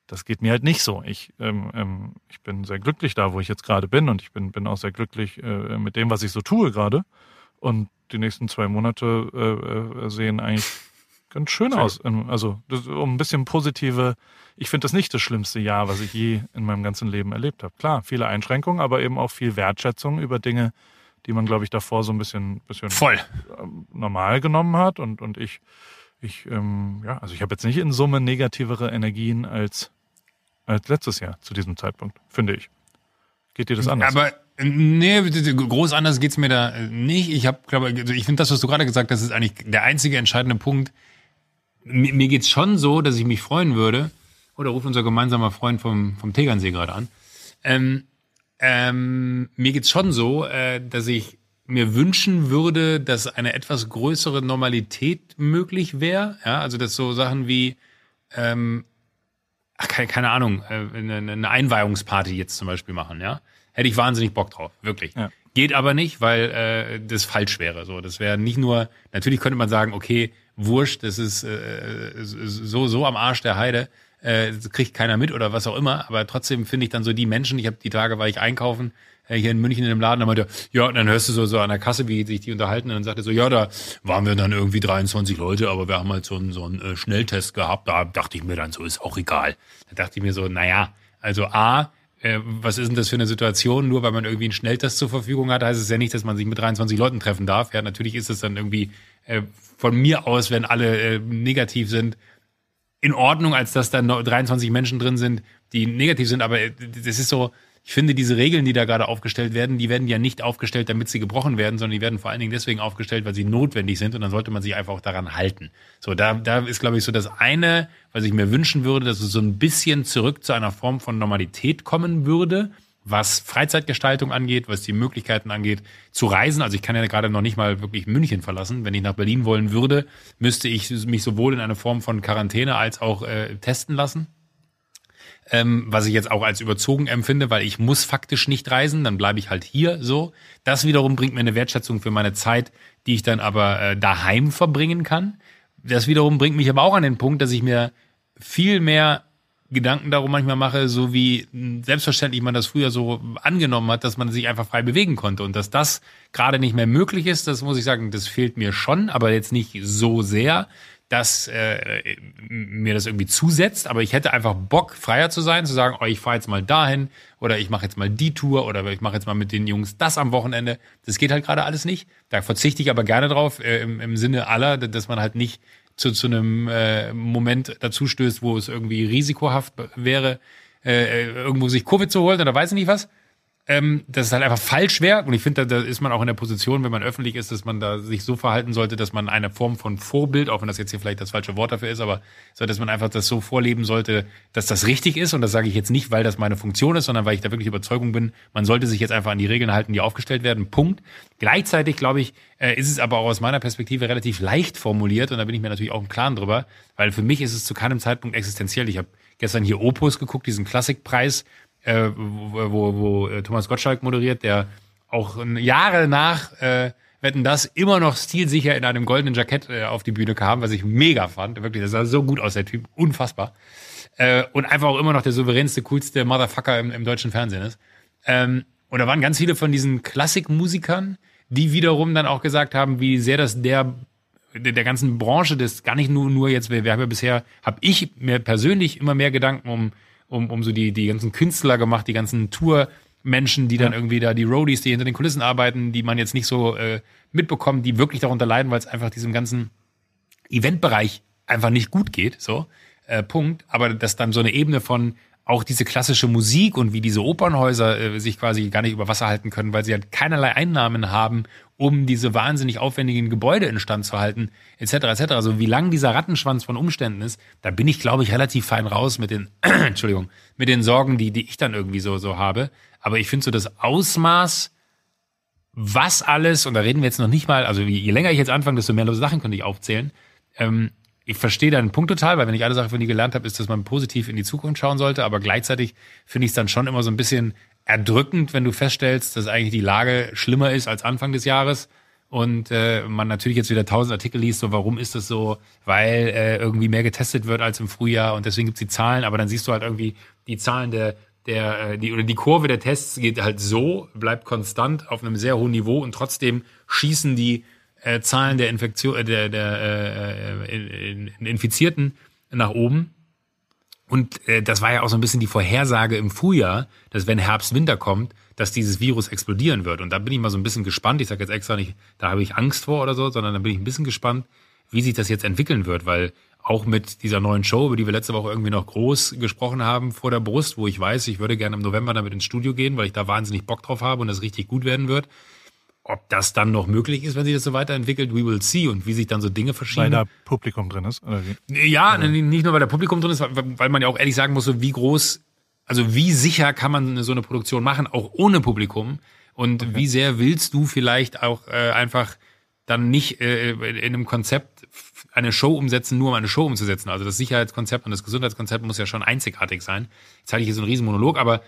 Das geht mir halt nicht so. Ich, ähm, ähm, ich bin sehr glücklich da, wo ich jetzt gerade bin und ich bin, bin auch sehr glücklich äh, mit dem, was ich so tue gerade. Und die nächsten zwei Monate äh, äh sehen eigentlich ganz schön aus. Also um ein bisschen positive, ich finde das nicht das schlimmste Jahr, was ich je in meinem ganzen Leben erlebt habe. Klar, viele Einschränkungen, aber eben auch viel Wertschätzung über Dinge, die man, glaube ich, davor so ein bisschen, bisschen Voll. Ähm, normal genommen hat. Und, und ich, ich, ähm, ja, also ich habe jetzt nicht in Summe negativere Energien als, als letztes Jahr zu diesem Zeitpunkt, finde ich. Geht dir das anders? Aber Nee, groß anders geht's mir da nicht. Ich habe, glaube also ich finde das, was du gerade gesagt hast, ist eigentlich der einzige entscheidende Punkt, mir, mir geht's schon so, dass ich mich freuen würde, oder ruft unser gemeinsamer Freund vom, vom Tegernsee gerade an, ähm, ähm, mir geht's schon so, äh, dass ich mir wünschen würde, dass eine etwas größere Normalität möglich wäre. Ja, also dass so Sachen wie, ähm, ach, keine, keine Ahnung, äh, eine, eine Einweihungsparty jetzt zum Beispiel machen, ja. Hätte ich wahnsinnig Bock drauf, wirklich. Ja. Geht aber nicht, weil äh, das falsch wäre. So, das wäre nicht nur. Natürlich könnte man sagen, okay, wurscht, das ist äh, so so am Arsch der Heide, äh, kriegt keiner mit oder was auch immer. Aber trotzdem finde ich dann so die Menschen. Ich habe die Tage war ich einkaufen äh, hier in München in dem Laden, da meinte ja, und dann hörst du so so an der Kasse, wie sich die unterhalten, und dann sagte so, ja, da waren wir dann irgendwie 23 Leute, aber wir haben halt so einen so einen äh, Schnelltest gehabt. Da dachte ich mir dann so, ist auch egal. Da dachte ich mir so, naja, also a äh, was ist denn das für eine Situation? Nur weil man irgendwie einen Schnelltest zur Verfügung hat, heißt es ja nicht, dass man sich mit 23 Leuten treffen darf. Ja, natürlich ist es dann irgendwie äh, von mir aus, wenn alle äh, negativ sind, in Ordnung, als dass da 23 Menschen drin sind, die negativ sind. Aber äh, das ist so, ich finde, diese Regeln, die da gerade aufgestellt werden, die werden ja nicht aufgestellt, damit sie gebrochen werden, sondern die werden vor allen Dingen deswegen aufgestellt, weil sie notwendig sind und dann sollte man sich einfach auch daran halten. So, da, da ist, glaube ich, so das eine, was ich mir wünschen würde, dass es so ein bisschen zurück zu einer Form von Normalität kommen würde was Freizeitgestaltung angeht, was die Möglichkeiten angeht, zu reisen. Also ich kann ja gerade noch nicht mal wirklich München verlassen. Wenn ich nach Berlin wollen würde, müsste ich mich sowohl in eine Form von Quarantäne als auch äh, testen lassen. Ähm, was ich jetzt auch als überzogen empfinde, weil ich muss faktisch nicht reisen, dann bleibe ich halt hier so. Das wiederum bringt mir eine Wertschätzung für meine Zeit, die ich dann aber äh, daheim verbringen kann. Das wiederum bringt mich aber auch an den Punkt, dass ich mir viel mehr Gedanken darum manchmal mache, so wie selbstverständlich man das früher so angenommen hat, dass man sich einfach frei bewegen konnte und dass das gerade nicht mehr möglich ist, das muss ich sagen, das fehlt mir schon, aber jetzt nicht so sehr, dass äh, mir das irgendwie zusetzt, aber ich hätte einfach Bock, freier zu sein, zu sagen, oh, ich fahre jetzt mal dahin oder ich mache jetzt mal die Tour oder ich mache jetzt mal mit den Jungs das am Wochenende. Das geht halt gerade alles nicht. Da verzichte ich aber gerne drauf, äh, im, im Sinne aller, dass man halt nicht zu, zu einem äh, Moment dazu stößt, wo es irgendwie risikohaft wäre, äh, irgendwo sich Covid zu holen oder weiß ich nicht was ähm, dass es halt einfach falsch wäre. Und ich finde, da, da ist man auch in der Position, wenn man öffentlich ist, dass man da sich so verhalten sollte, dass man eine Form von Vorbild, auch wenn das jetzt hier vielleicht das falsche Wort dafür ist, aber so, dass man einfach das so vorleben sollte, dass das richtig ist. Und das sage ich jetzt nicht, weil das meine Funktion ist, sondern weil ich da wirklich Überzeugung bin, man sollte sich jetzt einfach an die Regeln halten, die aufgestellt werden. Punkt. Gleichzeitig, glaube ich, äh, ist es aber auch aus meiner Perspektive relativ leicht formuliert. Und da bin ich mir natürlich auch im Klaren drüber, weil für mich ist es zu keinem Zeitpunkt existenziell. Ich habe gestern hier Opus geguckt, diesen Klassikpreis äh, wo, wo, äh, Thomas Gottschalk moderiert, der auch Jahre nach äh, Wetten das immer noch stilsicher in einem goldenen Jackett äh, auf die Bühne kam, was ich mega fand. Wirklich, das sah so gut aus, der Typ. Unfassbar. Äh, und einfach auch immer noch der souveränste, coolste Motherfucker im, im deutschen Fernsehen ist. Ähm, und da waren ganz viele von diesen Klassikmusikern, die wiederum dann auch gesagt haben, wie sehr das der der, ganzen Branche, das gar nicht nur nur jetzt, wir, wir haben ja bisher, habe ich mir persönlich immer mehr Gedanken um um, um so die, die ganzen Künstler gemacht, die ganzen Tourmenschen, die dann ja. irgendwie da, die Roadies, die hinter den Kulissen arbeiten, die man jetzt nicht so äh, mitbekommt, die wirklich darunter leiden, weil es einfach diesem ganzen Eventbereich einfach nicht gut geht, so, äh, Punkt. Aber dass dann so eine Ebene von auch diese klassische Musik und wie diese Opernhäuser äh, sich quasi gar nicht über Wasser halten können, weil sie halt keinerlei Einnahmen haben, um diese wahnsinnig aufwendigen Gebäude instand zu halten, etc. etc. Also wie lang dieser Rattenschwanz von Umständen ist, da bin ich, glaube ich, relativ fein raus mit den, Entschuldigung, mit den Sorgen, die, die ich dann irgendwie so, so habe. Aber ich finde so das Ausmaß, was alles, und da reden wir jetzt noch nicht mal, also je länger ich jetzt anfange, desto mehr Sachen könnte ich aufzählen. Ähm, ich verstehe deinen Punkt total, weil wenn ich eine Sache von dir gelernt habe, ist, dass man positiv in die Zukunft schauen sollte, aber gleichzeitig finde ich es dann schon immer so ein bisschen erdrückend, wenn du feststellst, dass eigentlich die Lage schlimmer ist als Anfang des Jahres und äh, man natürlich jetzt wieder tausend Artikel liest, so warum ist das so, weil äh, irgendwie mehr getestet wird als im Frühjahr und deswegen gibt's die Zahlen, aber dann siehst du halt irgendwie die Zahlen der der äh, die oder die Kurve der Tests geht halt so, bleibt konstant auf einem sehr hohen Niveau und trotzdem schießen die äh, Zahlen der Infektion, äh, der, der äh, in, in Infizierten nach oben. Und äh, das war ja auch so ein bisschen die Vorhersage im Frühjahr, dass wenn Herbst, Winter kommt, dass dieses Virus explodieren wird. Und da bin ich mal so ein bisschen gespannt. Ich sage jetzt extra nicht, da habe ich Angst vor oder so, sondern da bin ich ein bisschen gespannt, wie sich das jetzt entwickeln wird, weil auch mit dieser neuen Show, über die wir letzte Woche irgendwie noch groß gesprochen haben vor der Brust, wo ich weiß, ich würde gerne im November damit ins Studio gehen, weil ich da wahnsinnig Bock drauf habe und das richtig gut werden wird. Ob das dann noch möglich ist, wenn sich das so weiterentwickelt, we will see und wie sich dann so Dinge verschieben. Weil da Publikum drin ist? Oder wie? Ja, oder? nicht nur weil da Publikum drin ist, weil man ja auch ehrlich sagen muss, so wie groß, also wie sicher kann man so eine Produktion machen, auch ohne Publikum und okay. wie sehr willst du vielleicht auch äh, einfach dann nicht äh, in einem Konzept eine Show umsetzen, nur um eine Show umzusetzen. Also das Sicherheitskonzept und das Gesundheitskonzept muss ja schon einzigartig sein. Jetzt halte ich hier so einen riesen Monolog, aber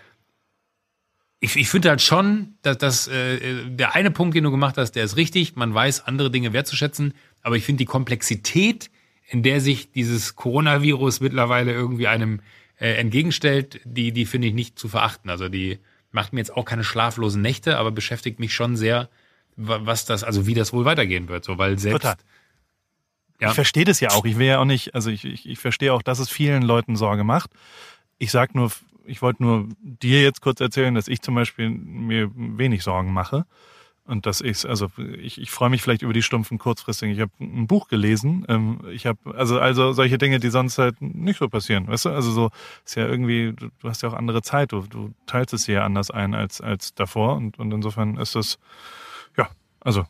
ich, ich finde halt schon, dass, dass äh, der eine Punkt, den du gemacht hast, der ist richtig. Man weiß, andere Dinge wertzuschätzen. Aber ich finde die Komplexität, in der sich dieses Coronavirus mittlerweile irgendwie einem äh, entgegenstellt, die, die finde ich nicht zu verachten. Also die macht mir jetzt auch keine schlaflosen Nächte, aber beschäftigt mich schon sehr, was das, also wie das wohl weitergehen wird. So, weil selbst. Total. Ja. Ich verstehe das ja auch. Ich will ja auch nicht, also ich, ich, ich verstehe auch, dass es vielen Leuten Sorge macht. Ich sag nur, ich wollte nur dir jetzt kurz erzählen, dass ich zum Beispiel mir wenig Sorgen mache. Und dass ich also ich, ich freue mich vielleicht über die stumpfen kurzfristigen. Ich habe ein Buch gelesen. Ähm, ich habe also also solche Dinge, die sonst halt nicht so passieren, weißt du? Also so ist ja irgendwie, du, du hast ja auch andere Zeit, du, du teilst es ja anders ein als als davor und und insofern ist das ja also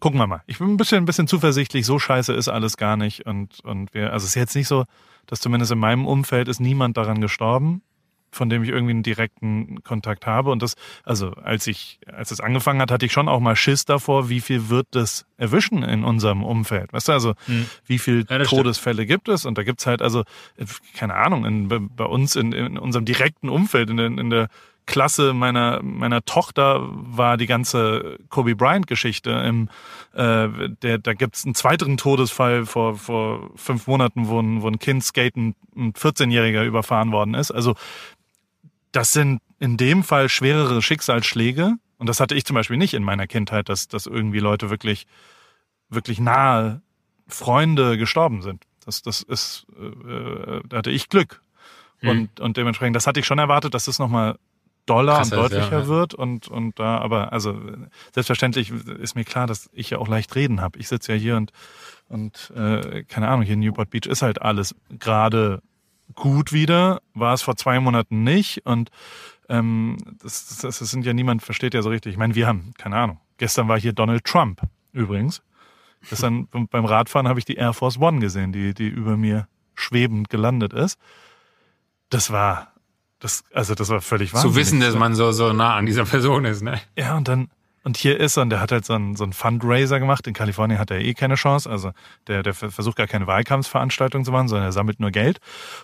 gucken wir mal. Ich bin ein bisschen ein bisschen zuversichtlich. So scheiße ist alles gar nicht und und wir also es ist jetzt nicht so, dass zumindest in meinem Umfeld ist niemand daran gestorben von dem ich irgendwie einen direkten Kontakt habe. Und das, also als ich, als es angefangen hat, hatte ich schon auch mal Schiss davor, wie viel wird das erwischen in unserem Umfeld. Weißt du, also hm. wie viel ja, Todesfälle stimmt. gibt es? Und da gibt's halt, also, keine Ahnung, in, bei uns in, in unserem direkten Umfeld, in, der, in der Klasse meiner meiner Tochter war die ganze Kobe Bryant Geschichte. Im, äh, der, da gibt's einen zweiten Todesfall vor vor fünf Monaten, wo ein, wo ein Kind skaten ein 14-Jähriger überfahren worden ist. Also das sind in dem Fall schwerere Schicksalsschläge. Und das hatte ich zum Beispiel nicht in meiner Kindheit, dass, dass irgendwie Leute wirklich, wirklich nahe Freunde gestorben sind. Das, das ist, äh, da hatte ich Glück. Hm. Und, und dementsprechend, das hatte ich schon erwartet, dass das nochmal doller und deutlicher ja, ja. wird und und da aber also selbstverständlich ist mir klar, dass ich ja auch leicht reden habe. Ich sitze ja hier und und äh, keine Ahnung, hier in Newport Beach ist halt alles gerade gut wieder, war es vor zwei Monaten nicht. Und ähm, das, das, das sind ja niemand versteht ja so richtig. Ich meine, wir haben, keine Ahnung. Gestern war hier Donald Trump übrigens. Gestern beim Radfahren habe ich die Air Force One gesehen, die, die über mir schwebend gelandet ist. Das war, das, also das war völlig wahnsinnig. Zu wissen, dass man so, so nah an dieser Person ist, ne? Ja, und dann, und hier ist er und der hat halt so einen, so einen Fundraiser gemacht. In Kalifornien hat er eh keine Chance. Also der, der versucht gar keine Wahlkampfveranstaltung zu machen, sondern er sammelt nur Geld.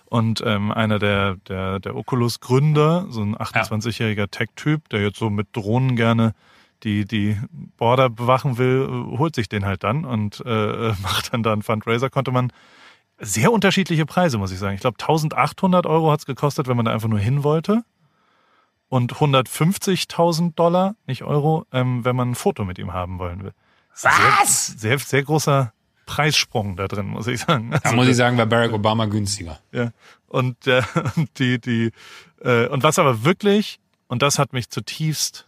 Und ähm, einer der, der, der Oculus-Gründer, so ein 28-jähriger Tech-Typ, der jetzt so mit Drohnen gerne die die Border bewachen will, holt sich den halt dann und äh, macht dann da einen Fundraiser. Konnte man sehr unterschiedliche Preise, muss ich sagen. Ich glaube, 1800 Euro hat's gekostet, wenn man da einfach nur hin wollte und 150.000 Dollar, nicht Euro, ähm, wenn man ein Foto mit ihm haben wollen will. Was? Sehr, sehr, sehr großer Preissprung da drin, muss ich sagen. Also, da muss ich sagen, war Barack Obama günstiger. Ja. Und äh, die, die, äh, und was aber wirklich, und das hat mich zutiefst,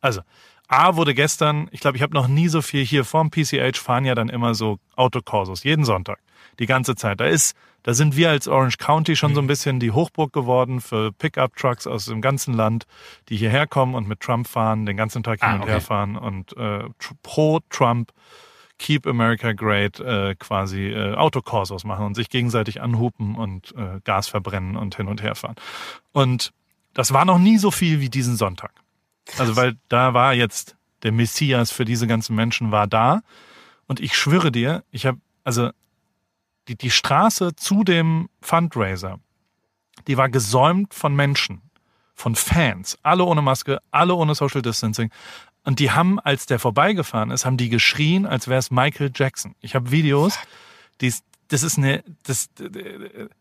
also A wurde gestern, ich glaube, ich habe noch nie so viel hier vorm PCH fahren ja dann immer so Autokursus, jeden Sonntag, die ganze Zeit. Da ist, da sind wir als Orange County schon so ein bisschen die Hochburg geworden für Pickup-Trucks aus dem ganzen Land, die hierher kommen und mit Trump fahren, den ganzen Tag hin Ah, und okay. her fahren und äh, pro Trump Keep America Great äh, quasi äh, Autokursus machen und sich gegenseitig anhupen und äh, Gas verbrennen und hin und her fahren. Und das war noch nie so viel wie diesen Sonntag. Also weil da war jetzt der Messias für diese ganzen Menschen war da und ich schwöre dir, ich habe also die die Straße zu dem Fundraiser, die war gesäumt von Menschen, von Fans, alle ohne Maske, alle ohne Social Distancing. Und die haben, als der vorbeigefahren ist, haben die geschrien, als wäre es Michael Jackson. Ich habe Videos, die, das ist eine, das,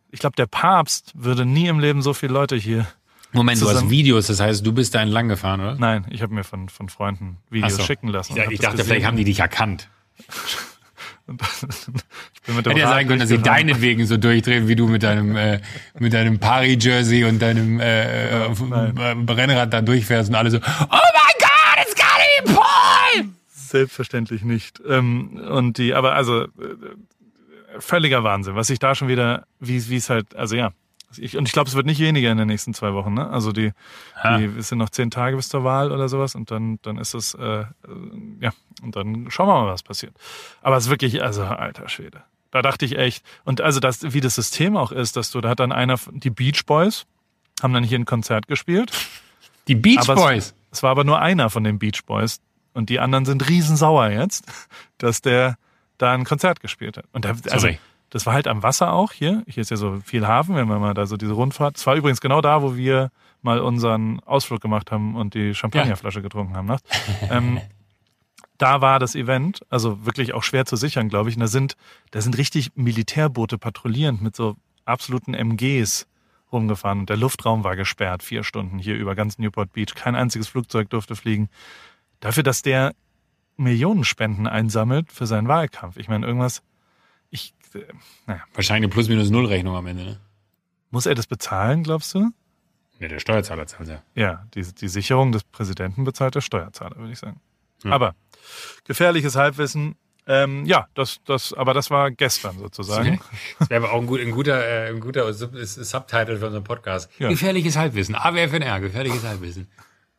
ich glaube, der Papst würde nie im Leben so viele Leute hier. Moment, du hast Zusammen- Videos, das heißt, du bist da entlang gefahren, oder? Nein, ich habe mir von, von Freunden Videos so. schicken lassen. Ich, hab ich dachte, gesehen. vielleicht haben die dich erkannt. Hätte ja sein können, dass sie deinetwegen so durchdrehen, wie du mit deinem, äh, mit deinem Pari-Jersey und deinem äh, äh, Nein. Rennrad da durchfährst und alle so, oh mein Gott, it's gotta be Paul! Selbstverständlich nicht. Ähm, und die, aber also äh, völliger Wahnsinn, was ich da schon wieder, wie wie es halt, also ja. Ich, und ich glaube, es wird nicht weniger in den nächsten zwei Wochen. Ne? Also die, die es sind noch zehn Tage bis zur Wahl oder sowas und dann dann ist es äh, ja und dann schauen wir mal, was passiert. Aber es ist wirklich, also alter Schwede. Da dachte ich echt und also das, wie das System auch ist, dass du da hat dann einer die Beach Boys haben dann hier ein Konzert gespielt. Die Beach Aber Boys. Es, es war aber nur einer von den Beach Boys. Und die anderen sind riesensauer jetzt, dass der da ein Konzert gespielt hat. Und der, also, Sorry. Das war halt am Wasser auch hier. Hier ist ja so viel Hafen, wenn wir mal da so diese Rundfahrt. Es war übrigens genau da, wo wir mal unseren Ausflug gemacht haben und die Champagnerflasche getrunken haben nachts. ähm, da war das Event, also wirklich auch schwer zu sichern, glaube ich. Und da sind, da sind richtig Militärboote patrouillierend mit so absoluten MGs rumgefahren und der Luftraum war gesperrt, vier Stunden hier über ganz Newport Beach. Kein einziges Flugzeug durfte fliegen. Dafür, dass der Millionen Spenden einsammelt für seinen Wahlkampf. Ich meine, irgendwas, ich, naja, Wahrscheinlich eine Plus-Minus-Null-Rechnung am Ende, ne? muss er das bezahlen, glaubst du? Ne, der Steuerzahler zahlt ja. Ja, die, die Sicherung des Präsidenten bezahlt der Steuerzahler, würde ich sagen. Ja. Aber gefährliches Halbwissen. Ähm, ja, das, das, aber das war gestern sozusagen. Das wäre aber auch ein, gut, ein guter, äh, ein guter Sub Subtitle für unseren Podcast. Ja. Gefährliches Halbwissen. AWFNR, gefährliches Halbwissen.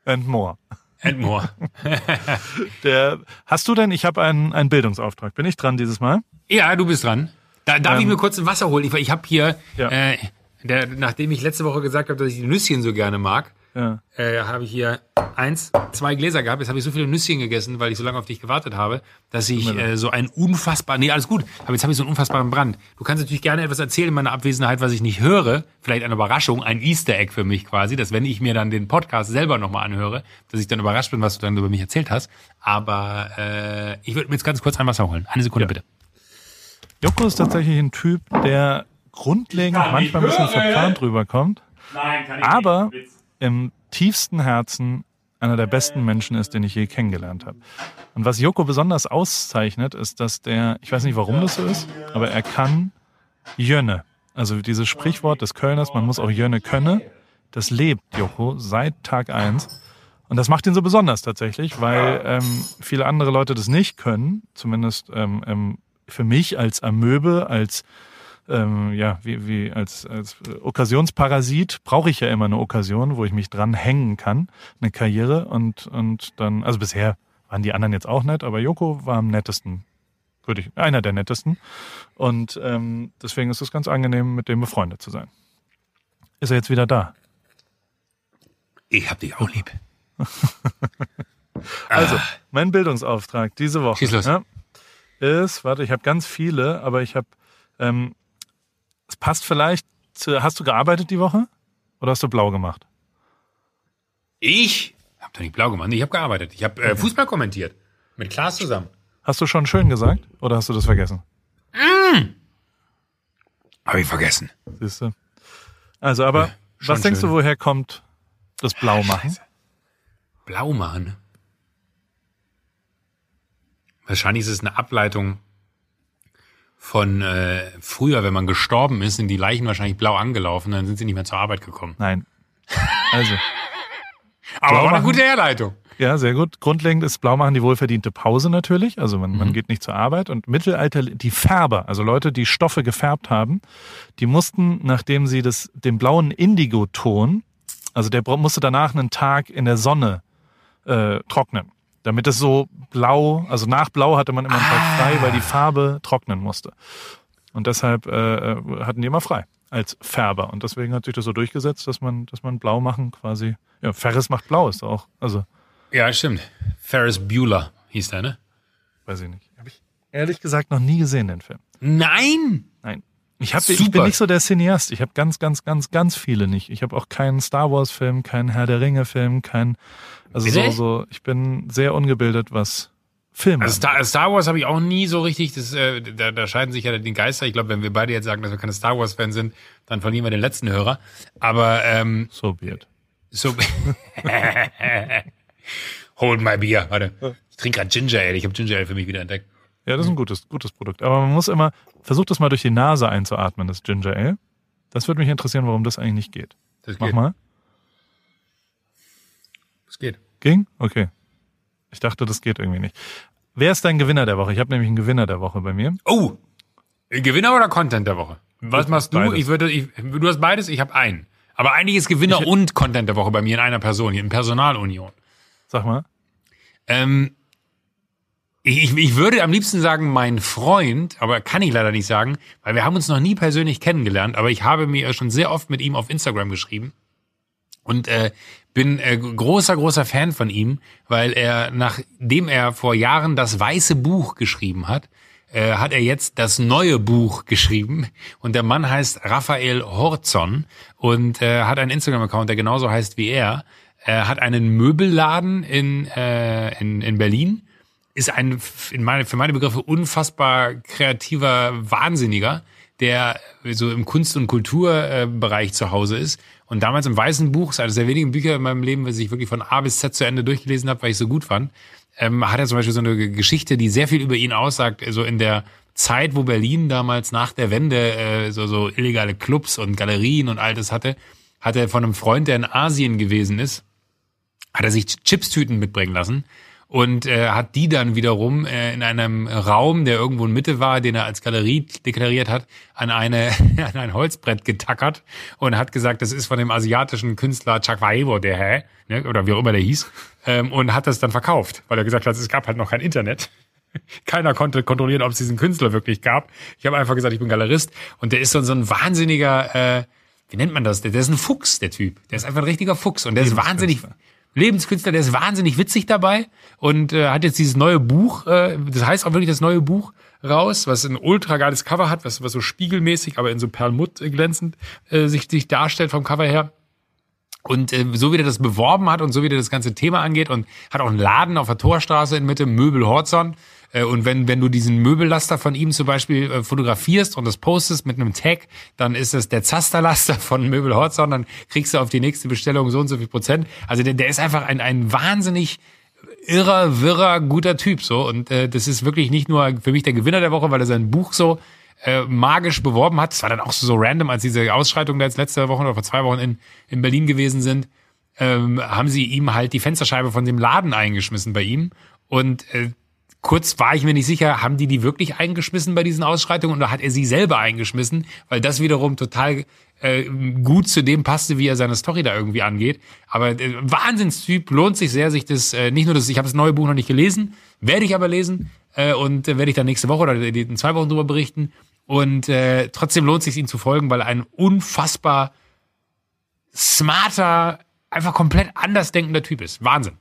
And more. And more. Der, hast du denn, ich habe einen, einen Bildungsauftrag. Bin ich dran dieses Mal? Ja, du bist dran. Da, darf ich Ähm, mir kurz ein Wasser holen? Ich, ich habe hier, Ja. äh, der, nachdem ich letzte Woche gesagt habe, dass ich die Nüsschen so gerne mag, Ja. äh, habe ich hier eins, zwei Gläser gehabt. Jetzt habe ich so viele Nüsschen gegessen, weil ich so lange auf dich gewartet habe, dass ich äh, so ein unfassbar, nee, alles gut, aber jetzt habe ich so einen unfassbaren Brand. Du kannst natürlich gerne etwas erzählen in meiner Abwesenheit, was ich nicht höre. Vielleicht eine Überraschung, ein Easter Egg für mich quasi, dass wenn ich mir dann den Podcast selber nochmal anhöre, dass ich dann überrascht bin, was du dann über mich erzählt hast. Aber äh, ich würde mir jetzt ganz kurz ein Wasser holen. Eine Sekunde Ja. bitte. Joko ist tatsächlich ein Typ, der grundlegend nicht manchmal ein bisschen verplant rüberkommt, Nein, kann ich aber im tiefsten Herzen einer der besten Menschen ist, den ich je kennengelernt habe. Und was Joko besonders auszeichnet, ist, dass der, ich weiß nicht, warum das so ist, aber er kann Jönne. Also dieses Sprichwort des Kölners, man muss auch Jönne könne, das lebt Joko seit Tag eins. Und das macht ihn so besonders tatsächlich, weil ähm, viele andere Leute das nicht können. Zumindest ähm, ähm, für mich als Amöbe, als ähm, ja, wie, wie als, als Okkasionsparasit brauche ich ja immer eine Okkasion, wo ich mich dran hängen kann, eine Karriere und, und dann, also bisher waren die anderen jetzt auch nett, aber Joko war am nettesten, würde ich, einer der nettesten. Und ähm, deswegen ist es ganz angenehm, mit dem befreundet zu sein. Ist er jetzt wieder da? Ich hab dich auch lieb. Also, mein Bildungsauftrag diese Woche Schieß los. Ja, ist, warte, ich habe ganz viele, aber ich habe, ähm, es passt vielleicht zu, hast du gearbeitet die Woche oder hast du blau gemacht? Ich hab doch nicht blau gemacht. Nee, Ich habe gearbeitet. Ich habe äh, Fußball kommentiert. Mit Klaas zusammen. Hast du schon schön gesagt oder hast du das vergessen? Habe ich vergessen. Siehst du? Also, aber schon was denkst schön. du, woher kommt das Blaumachen? Scheiße. Blau machen. Wahrscheinlich ist es eine Ableitung von äh, früher, wenn man gestorben ist, sind die Leichen wahrscheinlich blau angelaufen, dann sind sie nicht mehr zur Arbeit gekommen. Nein. Also, Aber war eine gute Herleitung. Ja, sehr gut. Grundlegend ist Blau machen die wohlverdiente Pause natürlich. Also man, man geht nicht zur Arbeit. Und Mittelalter, die Färber, also Leute, die Stoffe gefärbt haben, die mussten, nachdem sie das, den blauen Indigo-Ton, also der musste danach einen Tag in der Sonne äh, trocknen. Damit es so blau, also nach Blau hatte man immer einen Tag frei, weil die Farbe trocknen musste. Und deshalb äh, äh, hatten die immer frei als Färber. Und deswegen hat sich das so durchgesetzt, dass man, dass man blau machen quasi. Ja, Ferris macht blau ist auch. Also, Ja, stimmt. Ferris Bueller hieß der, ne? weiß ich nicht. Habe ich ehrlich gesagt noch nie gesehen, den Film. Nein! Nein. Ich, hab, ich bin nicht so der Cineast. Ich habe ganz, ganz, ganz, ganz viele nicht. Ich habe auch keinen Star Wars-Film, keinen Herr der Ringe-Film, keinen. Also so, so, ich bin sehr ungebildet, was Filme. Also Star, Star Wars habe ich auch nie so richtig, das, äh, da, da scheiden sich ja die Geister. Ich glaube, wenn wir beide jetzt sagen, dass wir keine Star Wars-Fans sind, dann verlieren wir den letzten Hörer. Aber ähm, so weird. so... Hold my beer. Warte. Ich trinke gerade Ginger Ale. Ich habe Ginger Ale für mich wieder entdeckt. Ja, das ist ein gutes, gutes Produkt. Aber man muss immer, versucht das mal durch die Nase einzuatmen, das Ginger Ale. Das würde mich interessieren, warum das eigentlich nicht geht. Das Mach geht. mal. Das geht. Ging? Okay. Ich dachte, das geht irgendwie nicht. Wer ist dein Gewinner der Woche? Ich habe nämlich einen Gewinner der Woche bei mir. Oh! Gewinner oder Content der Woche? Was machst du? Beides. Ich würde, ich, du hast beides, ich habe einen. Aber eigentlich ist Gewinner und Content der Woche bei mir in einer Person, hier in Personalunion. Sag mal. Ähm, ich, ich- würde am liebsten sagen, mein Freund, aber kann ich leider nicht sagen, weil wir haben uns noch nie persönlich kennengelernt, aber ich habe mir schon sehr oft mit ihm auf Instagram geschrieben und äh, bin äh, großer, großer Fan von ihm, weil er, nachdem er vor Jahren das weiße Buch geschrieben hat, äh, hat er jetzt das neue Buch geschrieben und der Mann heißt Raphael Horzon und äh, hat einen Instagram-Account, der genauso heißt wie er. Er hat einen Möbelladen in, äh, in, in Berlin, ist ein in meine, für meine Begriffe unfassbar kreativer Wahnsinniger, der so im Kunst- und Kulturbereich zu Hause ist. Und damals im Weißen Buch, ist eines der wenigen Bücher in meinem Leben, was ich wirklich von A bis Z zu Ende durchgelesen habe, weil ich so gut fand, ähm, hat er zum Beispiel so eine Geschichte, die sehr viel über ihn aussagt, so in der Zeit, wo Berlin damals nach der Wende äh, so, so illegale Clubs und Galerien und all das hatte, hat er von einem Freund, der in Asien gewesen ist, hat er sich Chipstüten mitbringen lassen und äh, hat die dann wiederum äh, in einem Raum, der irgendwo in Mitte war, den er als Galerie deklariert hat, an eine an ein Holzbrett getackert und hat gesagt, das ist von dem asiatischen Künstler Chakwaebo, der hä, ne, oder wie auch immer der hieß, ähm, und hat das dann verkauft, weil er gesagt hat, es gab halt noch kein Internet. Keiner konnte kontrollieren, ob es diesen Künstler wirklich gab. Ich habe einfach gesagt, ich bin Galerist und der ist so, so ein wahnsinniger, äh, wie nennt man das? Der, der ist ein Fuchs, der Typ. Der ist einfach ein richtiger Fuchs und der ist wahnsinnig Lebenskünstler, der ist wahnsinnig witzig dabei und äh, hat jetzt dieses neue Buch, äh, das heißt auch wirklich das neue Buch raus, was ein ultra geiles Cover hat, was, was so spiegelmäßig, aber in so Perlmutt äh, glänzend äh, sich, sich darstellt vom Cover her. Und äh, so wie der das beworben hat und so wie der das ganze Thema angeht und hat auch einen Laden auf der Torstraße in Mitte, Möbel Horzon. Äh, und wenn, wenn du diesen Möbellaster von ihm zum Beispiel äh, fotografierst und das postest mit einem Tag, dann ist das der Zasterlaster von Möbel Horzon, dann kriegst du auf die nächste Bestellung so und so viel Prozent. Also der, der ist einfach ein, ein wahnsinnig irrer, wirrer, guter Typ so. Und äh, das ist wirklich nicht nur für mich der Gewinner der Woche, weil er sein Buch so äh, magisch beworben hat. Das war dann auch so, so random, als diese Ausschreitungen da jetzt letzte Woche oder vor zwei Wochen in, in Berlin gewesen sind, ähm, haben sie ihm halt die Fensterscheibe von dem Laden eingeschmissen bei ihm. Und äh, kurz war ich mir nicht sicher, haben die die wirklich eingeschmissen bei diesen Ausschreitungen oder hat er sie selber eingeschmissen, weil das wiederum total äh, gut zu dem passte, wie er seine Story da irgendwie angeht. Aber äh, Wahnsinnstyp, lohnt sich sehr, sich das, äh, nicht nur das, ich habe das neue Buch noch nicht gelesen, werde ich aber lesen äh, und äh, werde ich dann nächste Woche oder in zwei Wochen drüber berichten. Und äh, trotzdem lohnt sich ihn zu folgen, weil ein unfassbar smarter, einfach komplett anders denkender Typ ist. Wahnsinn.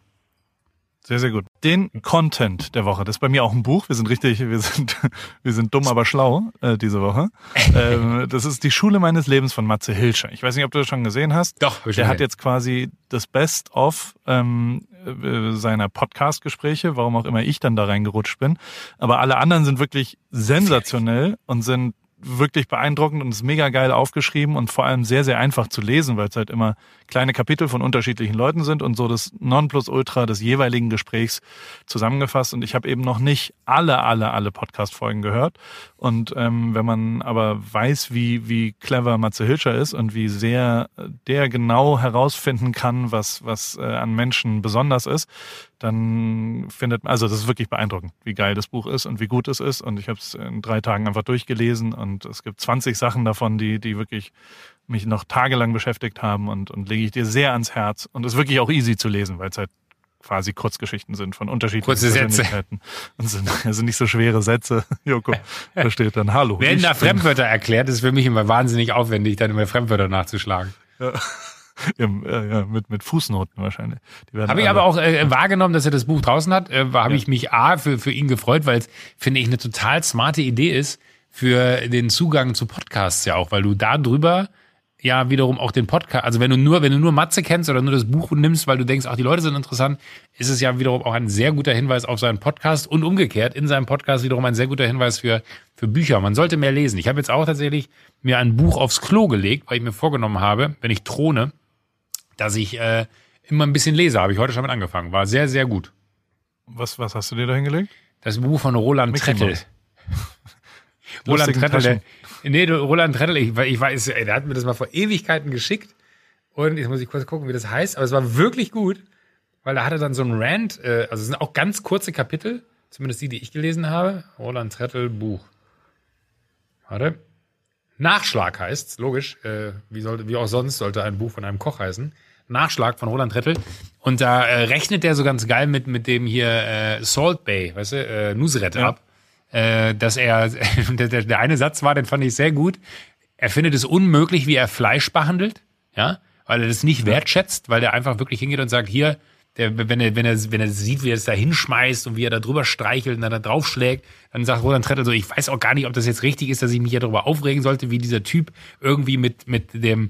Sehr, sehr gut. Den Content der Woche, das ist bei mir auch ein Buch. Wir sind richtig, wir sind, wir sind dumm, aber schlau äh, diese Woche. ähm, das ist die Schule meines Lebens von Matze Hilscher. Ich weiß nicht, ob du das schon gesehen hast. Doch, hab ich Der hat jetzt quasi das Best-of ähm, äh, seiner Podcast-Gespräche, warum auch immer ich dann da reingerutscht bin. Aber alle anderen sind wirklich sensationell und sind wirklich beeindruckend und ist mega geil aufgeschrieben und vor allem sehr, sehr einfach zu lesen, weil es halt immer kleine Kapitel von unterschiedlichen Leuten sind und so das Nonplusultra des jeweiligen Gesprächs zusammengefasst. Und ich habe eben noch nicht alle, alle, alle Podcast-Folgen gehört. Und ähm, wenn man aber weiß, wie, wie clever Matze Hilscher ist und wie sehr der genau herausfinden kann, was, was äh, an Menschen besonders ist, dann findet man, also das ist wirklich beeindruckend, wie geil das Buch ist und wie gut es ist. Und ich habe es in drei Tagen einfach durchgelesen und es gibt 20 Sachen davon, die, die wirklich mich noch tagelang beschäftigt haben und, und lege ich dir sehr ans Herz. Und es ist wirklich auch easy zu lesen, weil es halt quasi Kurzgeschichten sind von unterschiedlichen Kurze Sätze. Persönlichkeiten. Und sind also nicht so schwere Sätze. Joko, da steht dann Hallo. Werden da Fremdwörter erklärt, ist für mich immer wahnsinnig aufwendig, dann immer Fremdwörter nachzuschlagen. Ja, mit, mit Fußnoten wahrscheinlich. Habe ich aber auch äh, wahrgenommen, dass er das Buch draußen hat. Äh, Habe ich mich A für, für ihn gefreut, weil es, finde ich, eine total smarte Idee ist für den Zugang zu Podcasts ja auch, weil du da drüber ja wiederum auch den Podcast, also wenn du nur, wenn du nur Matze kennst oder nur das Buch nimmst, weil du denkst, ach, die Leute sind interessant, ist es ja wiederum auch ein sehr guter Hinweis auf seinen Podcast und umgekehrt in seinem Podcast wiederum ein sehr guter Hinweis für, für Bücher. Man sollte mehr lesen. Ich habe jetzt auch tatsächlich mir ein Buch aufs Klo gelegt, weil ich mir vorgenommen habe, wenn ich throne, dass ich äh, immer ein bisschen lese. Habe ich heute schon mit angefangen. War sehr, sehr gut. Was, was hast du dir da hingelegt? Das Buch von Roland Mickey Trettel. Roland Trettel, der, nee, Roland Trettel, ich, ich weiß, ey, der hat mir das mal vor Ewigkeiten geschickt. Und jetzt muss ich kurz gucken, wie das heißt. Aber es war wirklich gut, weil da hatte dann so ein Rant, äh, also es sind auch ganz kurze Kapitel, zumindest die, die ich gelesen habe. Roland Trettel Buch. Warte. Nachschlag heißt's, logisch. Äh, wie, sollte, wie auch sonst sollte ein Buch von einem Koch heißen. Nachschlag von Roland Trettel. Und da äh, rechnet der so ganz geil mit, mit dem hier äh, Salt Bay, weißt du, äh, Nusret Ja. ab. Äh, dass er, der, der, der eine Satz war, den fand ich sehr gut. Er findet es unmöglich, wie er Fleisch behandelt, ja, weil er das nicht wertschätzt, weil er einfach wirklich hingeht und sagt, hier, der, wenn er, wenn er, wenn er sieht, wie er es da hinschmeißt und wie er da drüber streichelt und dann da draufschlägt, dann sagt Roland Trettel so, ich weiß auch gar nicht, ob das jetzt richtig ist, dass ich mich hier darüber aufregen sollte, wie dieser Typ irgendwie mit, mit dem,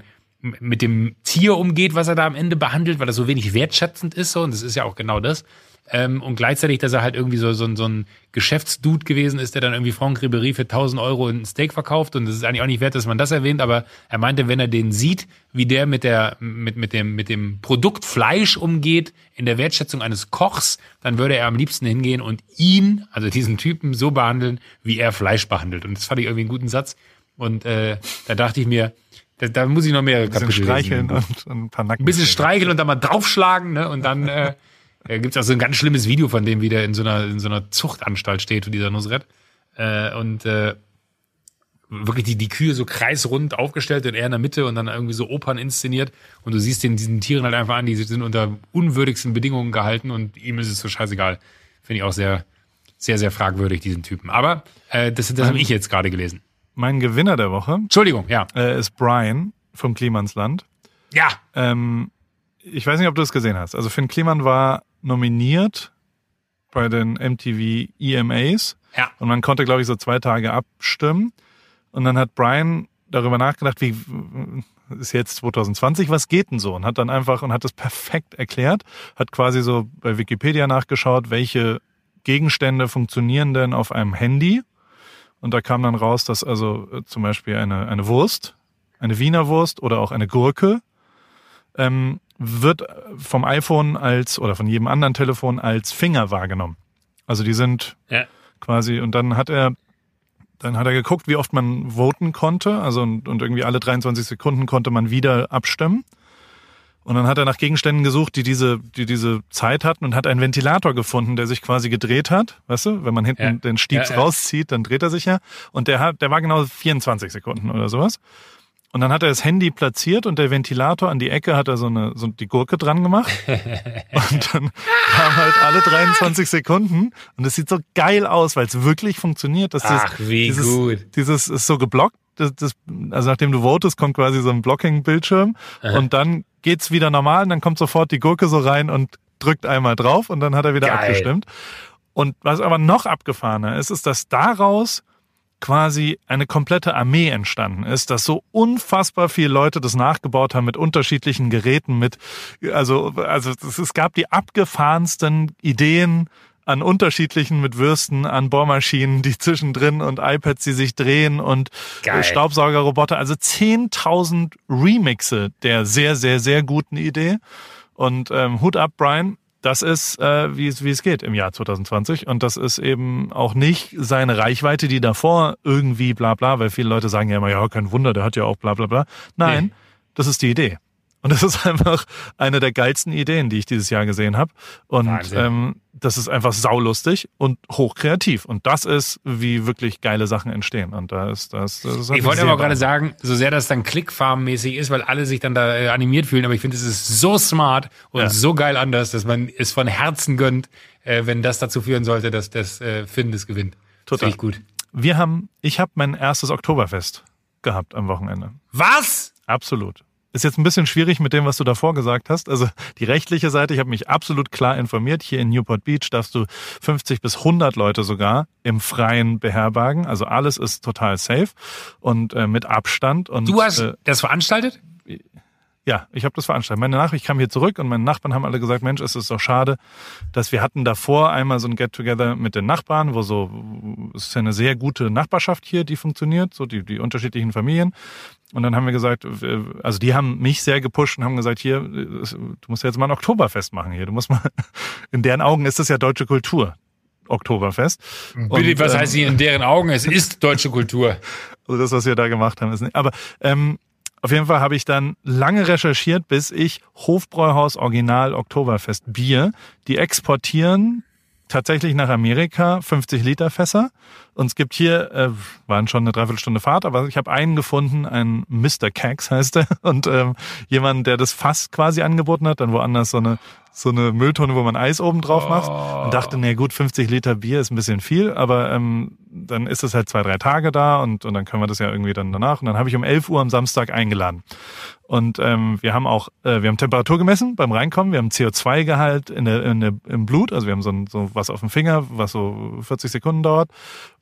mit dem Tier umgeht, was er da am Ende behandelt, weil er so wenig wertschätzend ist, so, und das ist ja auch genau das. Ähm, und gleichzeitig, dass er halt irgendwie so, so, so ein Geschäftsdude gewesen ist, der dann irgendwie Franck Ribéry für 1000 Euro ein Steak verkauft und das ist eigentlich auch nicht wert, dass man das erwähnt, aber er meinte, wenn er den sieht, wie der mit der, mit, mit dem, mit dem Produkt Fleisch umgeht, in der Wertschätzung eines Kochs, dann würde er am liebsten hingehen und ihn, also diesen Typen, so behandeln, wie er Fleisch behandelt. Und das fand ich irgendwie einen guten Satz. Und äh, da dachte ich mir, da, da muss ich noch mehrere Ein bisschen Kapitel streicheln lesen. und, und ein paar Nacken. Ein bisschen streicheln und dann mal draufschlagen, ne? Und dann äh, äh, gibt's auch so ein ganz schlimmes Video von dem, wie der in so einer, in so einer Zuchtanstalt steht, dieser Nusret. Äh, und äh, wirklich die, die Kühe so kreisrund aufgestellt und er in der Mitte und dann irgendwie so Opern inszeniert. Und du siehst den, diesen Tieren halt einfach an, die sind unter unwürdigsten Bedingungen gehalten und ihm ist es so scheißegal. Finde ich auch sehr, sehr, sehr fragwürdig, diesen Typen. Aber äh, das, das habe ich jetzt gerade gelesen. Mein Gewinner der Woche Entschuldigung, ja. äh, ist Brian vom Klimansland. Ja, Ähm, ich weiß nicht, ob du es gesehen hast. Also Finn Kliman war nominiert bei den MTV EMAs ja. und man konnte, glaube ich, so zwei Tage abstimmen. Und dann hat Brian darüber nachgedacht, wie ist jetzt 2020, was geht denn so? Und hat dann einfach und hat das perfekt erklärt, hat quasi so bei Wikipedia nachgeschaut, welche Gegenstände funktionieren denn auf einem Handy. Und da kam dann raus, dass also äh, zum Beispiel eine, eine Wurst, eine Wiener Wurst oder auch eine Gurke ähm, wird vom iPhone als oder von jedem anderen Telefon als Finger wahrgenommen. Also die sind Ja. quasi und dann hat er dann hat er geguckt, wie oft man voten konnte, also und, und irgendwie alle 23 Sekunden konnte man wieder abstimmen. Und dann hat er nach Gegenständen gesucht, die diese, die diese Zeit hatten und hat einen Ventilator gefunden, der sich quasi gedreht hat. Weißt du, wenn man hinten Ja. den Stieps Ja, ja. rauszieht, dann dreht er sich ja. Und der hat, der war genau 24 Sekunden oder sowas. Und dann hat er das Handy platziert und der Ventilator an die Ecke hat er so eine, so die Gurke dran gemacht. und dann kam halt alle 23 Sekunden und es sieht so geil aus, weil es wirklich funktioniert. Dass Ach, dieses, wie dieses, gut. Dieses ist so geblockt. Das, das, also nachdem du votest, kommt quasi so ein Blocking-Bildschirm und dann geht's wieder normal und dann kommt sofort die Gurke so rein und drückt einmal drauf und dann hat er wieder Geil. abgestimmt. Und was aber noch abgefahrener ist, ist, dass daraus quasi eine komplette Armee entstanden ist, dass so unfassbar viele Leute das nachgebaut haben mit unterschiedlichen Geräten, mit also also es, es gab die abgefahrensten Ideen an unterschiedlichen mit Würsten, an Bohrmaschinen, die zwischendrin und iPads, die sich drehen und äh, Geil. Staubsaugerroboter. Also 10.000 Remixe der sehr, sehr, sehr guten Idee. Und ähm, Hut ab, Brian. Das ist, äh, wie, es, wie es geht im Jahr 2020. Und das ist eben auch nicht seine Reichweite, die davor irgendwie bla bla, weil viele Leute sagen ja immer, ja, kein Wunder, der hat ja auch bla bla bla. Nein, Nee. das ist die Idee. Und das ist einfach eine der geilsten Ideen, die ich dieses Jahr gesehen habe. Und Wahnsinn. ähm, das ist einfach saulustig und hochkreativ. Und das ist, wie wirklich geile Sachen entstehen. Und da ist das. das Ich wollte aber auch gerade sagen, so sehr das dann Clickfarm-mäßig ist, weil alle sich dann da äh, animiert fühlen, aber ich finde, es ist so smart und Ja. so geil anders, dass man es von Herzen gönnt, äh, wenn das dazu führen sollte, dass das äh, Finn das gewinnt. Total. Finde ich gut. Wir haben, ich habe mein erstes Oktoberfest gehabt am Wochenende. Was? Absolut. Ist jetzt ein bisschen schwierig mit dem, was du davor gesagt hast. Also die rechtliche Seite, ich habe mich absolut klar informiert. Hier in Newport Beach darfst du 50 bis 100 Leute sogar im Freien beherbergen. Also alles ist total safe und äh, mit Abstand. Und, Du hast äh, das veranstaltet? Ja, ich habe das veranstaltet. Meine Nachricht kam hier zurück und meine Nachbarn haben alle gesagt, Mensch, es ist doch schade, dass wir hatten davor einmal so ein Get-Together mit den Nachbarn, wo so, es ist ja eine sehr gute Nachbarschaft hier, die funktioniert, so die, die unterschiedlichen Familien. Und dann haben wir gesagt, also die haben mich sehr gepusht und haben gesagt, hier, du musst jetzt mal ein Oktoberfest machen hier. Du musst mal, in deren Augen ist das ja deutsche Kultur. Oktoberfest. Bitte, Und, was ähm, heißt hier in deren Augen? Es ist deutsche Kultur. also das, was wir da gemacht haben, ist nicht. Aber ähm, auf jeden Fall habe ich dann lange recherchiert, bis ich Hofbräuhaus Original Oktoberfest Bier, die exportieren tatsächlich nach Amerika 50 Liter Fässer. Und es gibt hier, äh, waren schon eine Dreiviertelstunde Fahrt, aber ich habe einen gefunden, ein Mr. Cax heißt er. Und ähm, jemand, der das Fass quasi angeboten hat, dann woanders so eine, so eine Mülltonne, wo man Eis oben drauf macht. Und dachte, nee, gut, 50 Liter Bier ist ein bisschen viel, aber ähm, dann ist es halt zwei, drei Tage da und, und dann können wir das ja irgendwie dann danach. Und dann habe ich um 11 Uhr am Samstag eingeladen. Und ähm, wir haben auch, äh, wir haben Temperatur gemessen beim Reinkommen, wir haben CO2-Gehalt in der, in der, im Blut, also wir haben so, ein, so was auf dem Finger, was so 40 Sekunden dauert.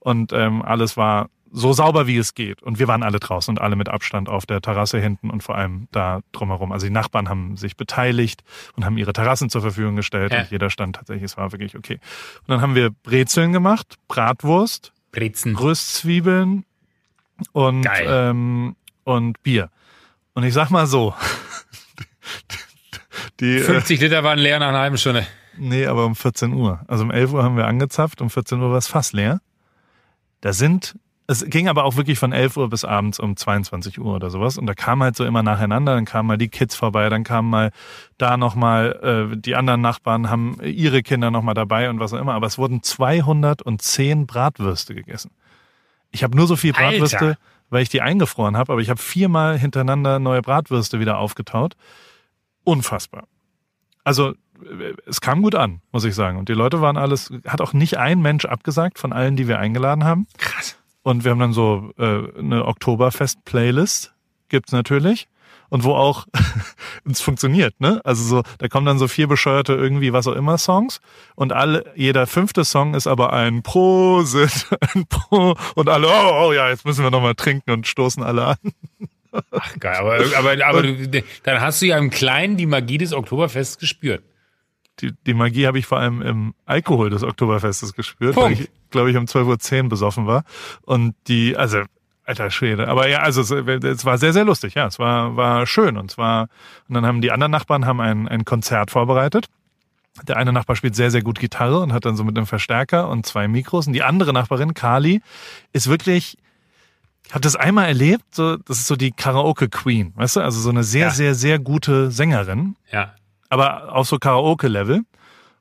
Und ähm, alles war so sauber wie es geht. Und wir waren alle draußen und alle mit Abstand auf der Terrasse hinten und vor allem da drumherum. Also die Nachbarn haben sich beteiligt und haben ihre Terrassen zur Verfügung gestellt Ja. und jeder stand tatsächlich, es war wirklich okay. Und dann haben wir Brezeln gemacht, Bratwurst, Brezen. Röstzwiebeln und, Geil. ähm, und Bier. Und ich sag mal so, die, äh, 50 Liter waren leer nach einer halben Stunde. nee, aber um 14 Uhr. Also um 11 Uhr haben wir angezapft, um 14 Uhr war es fast leer. Da sind, es ging aber auch wirklich von 11 Uhr bis abends um 22 Uhr oder sowas. Und da kam halt so immer nacheinander, dann kamen mal die Kids vorbei, dann kamen mal da nochmal, äh, die anderen Nachbarn haben ihre Kinder nochmal dabei und was auch immer. Aber es wurden 210 Bratwürste gegessen. Ich habe nur so viel Alter. Bratwürste, weil ich die eingefroren habe, aber ich habe viermal hintereinander neue Bratwürste wieder aufgetaut. Unfassbar. Also es kam gut an, muss ich sagen. Und die Leute waren alles, hat auch nicht ein Mensch abgesagt von allen, die wir eingeladen haben. Krass. Und wir haben dann so äh, eine Oktoberfest-Playlist, gibt's natürlich. Und wo auch es funktioniert, ne? Also so, da kommen dann so vier bescheuerte irgendwie was auch immer Songs und alle, jeder fünfte Song ist aber ein Prosit, ein Pro und alle, oh, oh ja, jetzt müssen wir nochmal trinken und stoßen alle an. Ach geil, aber, aber, aber du, dann hast du ja im Kleinen die Magie des Oktoberfests gespürt. Die, die Magie habe ich vor allem im Alkohol des Oktoberfestes gespürt, Punkt. weil ich, glaube ich, um 12.10 Uhr besoffen war. Und die, also, alter Schwede. Aber ja, also es, es war sehr, sehr lustig, ja. Es war, war schön. Und zwar, und dann haben die anderen Nachbarn haben ein, ein Konzert vorbereitet. Der eine Nachbar spielt sehr, sehr gut Gitarre und hat dann so mit einem Verstärker und zwei Mikros. Und die andere Nachbarin, Kali, ist wirklich, ich habe das einmal erlebt, so, das ist so die Karaoke-Queen, weißt du? Also so eine sehr, Ja. sehr, sehr gute Sängerin Ja. Aber auf so Karaoke-Level.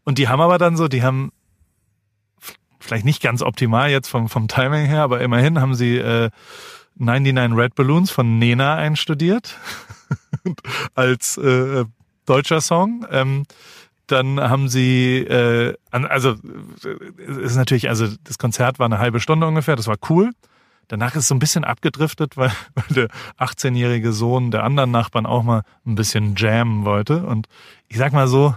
Und die haben aber dann so, die haben vielleicht nicht ganz optimal jetzt vom, vom Timing her, aber immerhin haben sie äh, 99 Red Balloons von Nena einstudiert als äh, deutscher Song. Ähm, dann haben sie, äh, also äh, ist natürlich, also das Konzert war eine halbe Stunde ungefähr, das war cool. Danach ist es so ein bisschen abgedriftet, weil, weil der 18-jährige Sohn der anderen Nachbarn auch mal ein bisschen jammen wollte. Und ich sag mal so,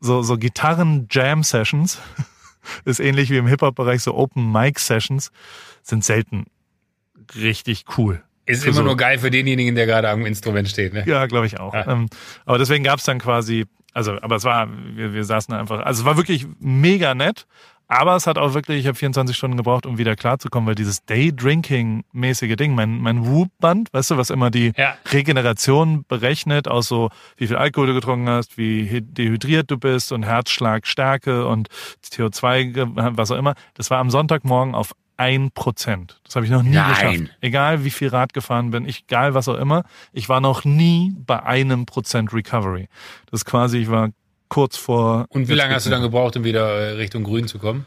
so, so Gitarren-Jam-Sessions ist ähnlich wie im Hip-Hop-Bereich, so Open-Mic-Sessions sind selten richtig cool. Ist immer so- nur geil für denjenigen, der gerade am Instrument steht. Ne? Ja, glaube ich auch. Ja. Ähm, aber deswegen gab's dann quasi Also, aber es war, wir, wir saßen einfach, also es war wirklich mega nett. Aber es hat auch wirklich, ich habe 24 Stunden gebraucht, um wieder klarzukommen, weil dieses Day-Drinking-mäßige Ding, mein, mein Whoop-Band, weißt du, was immer die Ja. Regeneration berechnet, aus so, wie viel Alkohol du getrunken hast, wie hy- dehydriert du bist und Herzschlagstärke und CO2, ge- was auch immer, das war am Sonntagmorgen auf ein Prozent. Das habe ich noch nie Nein. geschafft. Egal wie viel Rad gefahren bin, ich, egal was auch immer, ich war noch nie bei einem Prozent Recovery. Das ist quasi, ich war kurz vor. Und wie lange hast du dann gebraucht, um wieder äh, Richtung Grün zu kommen?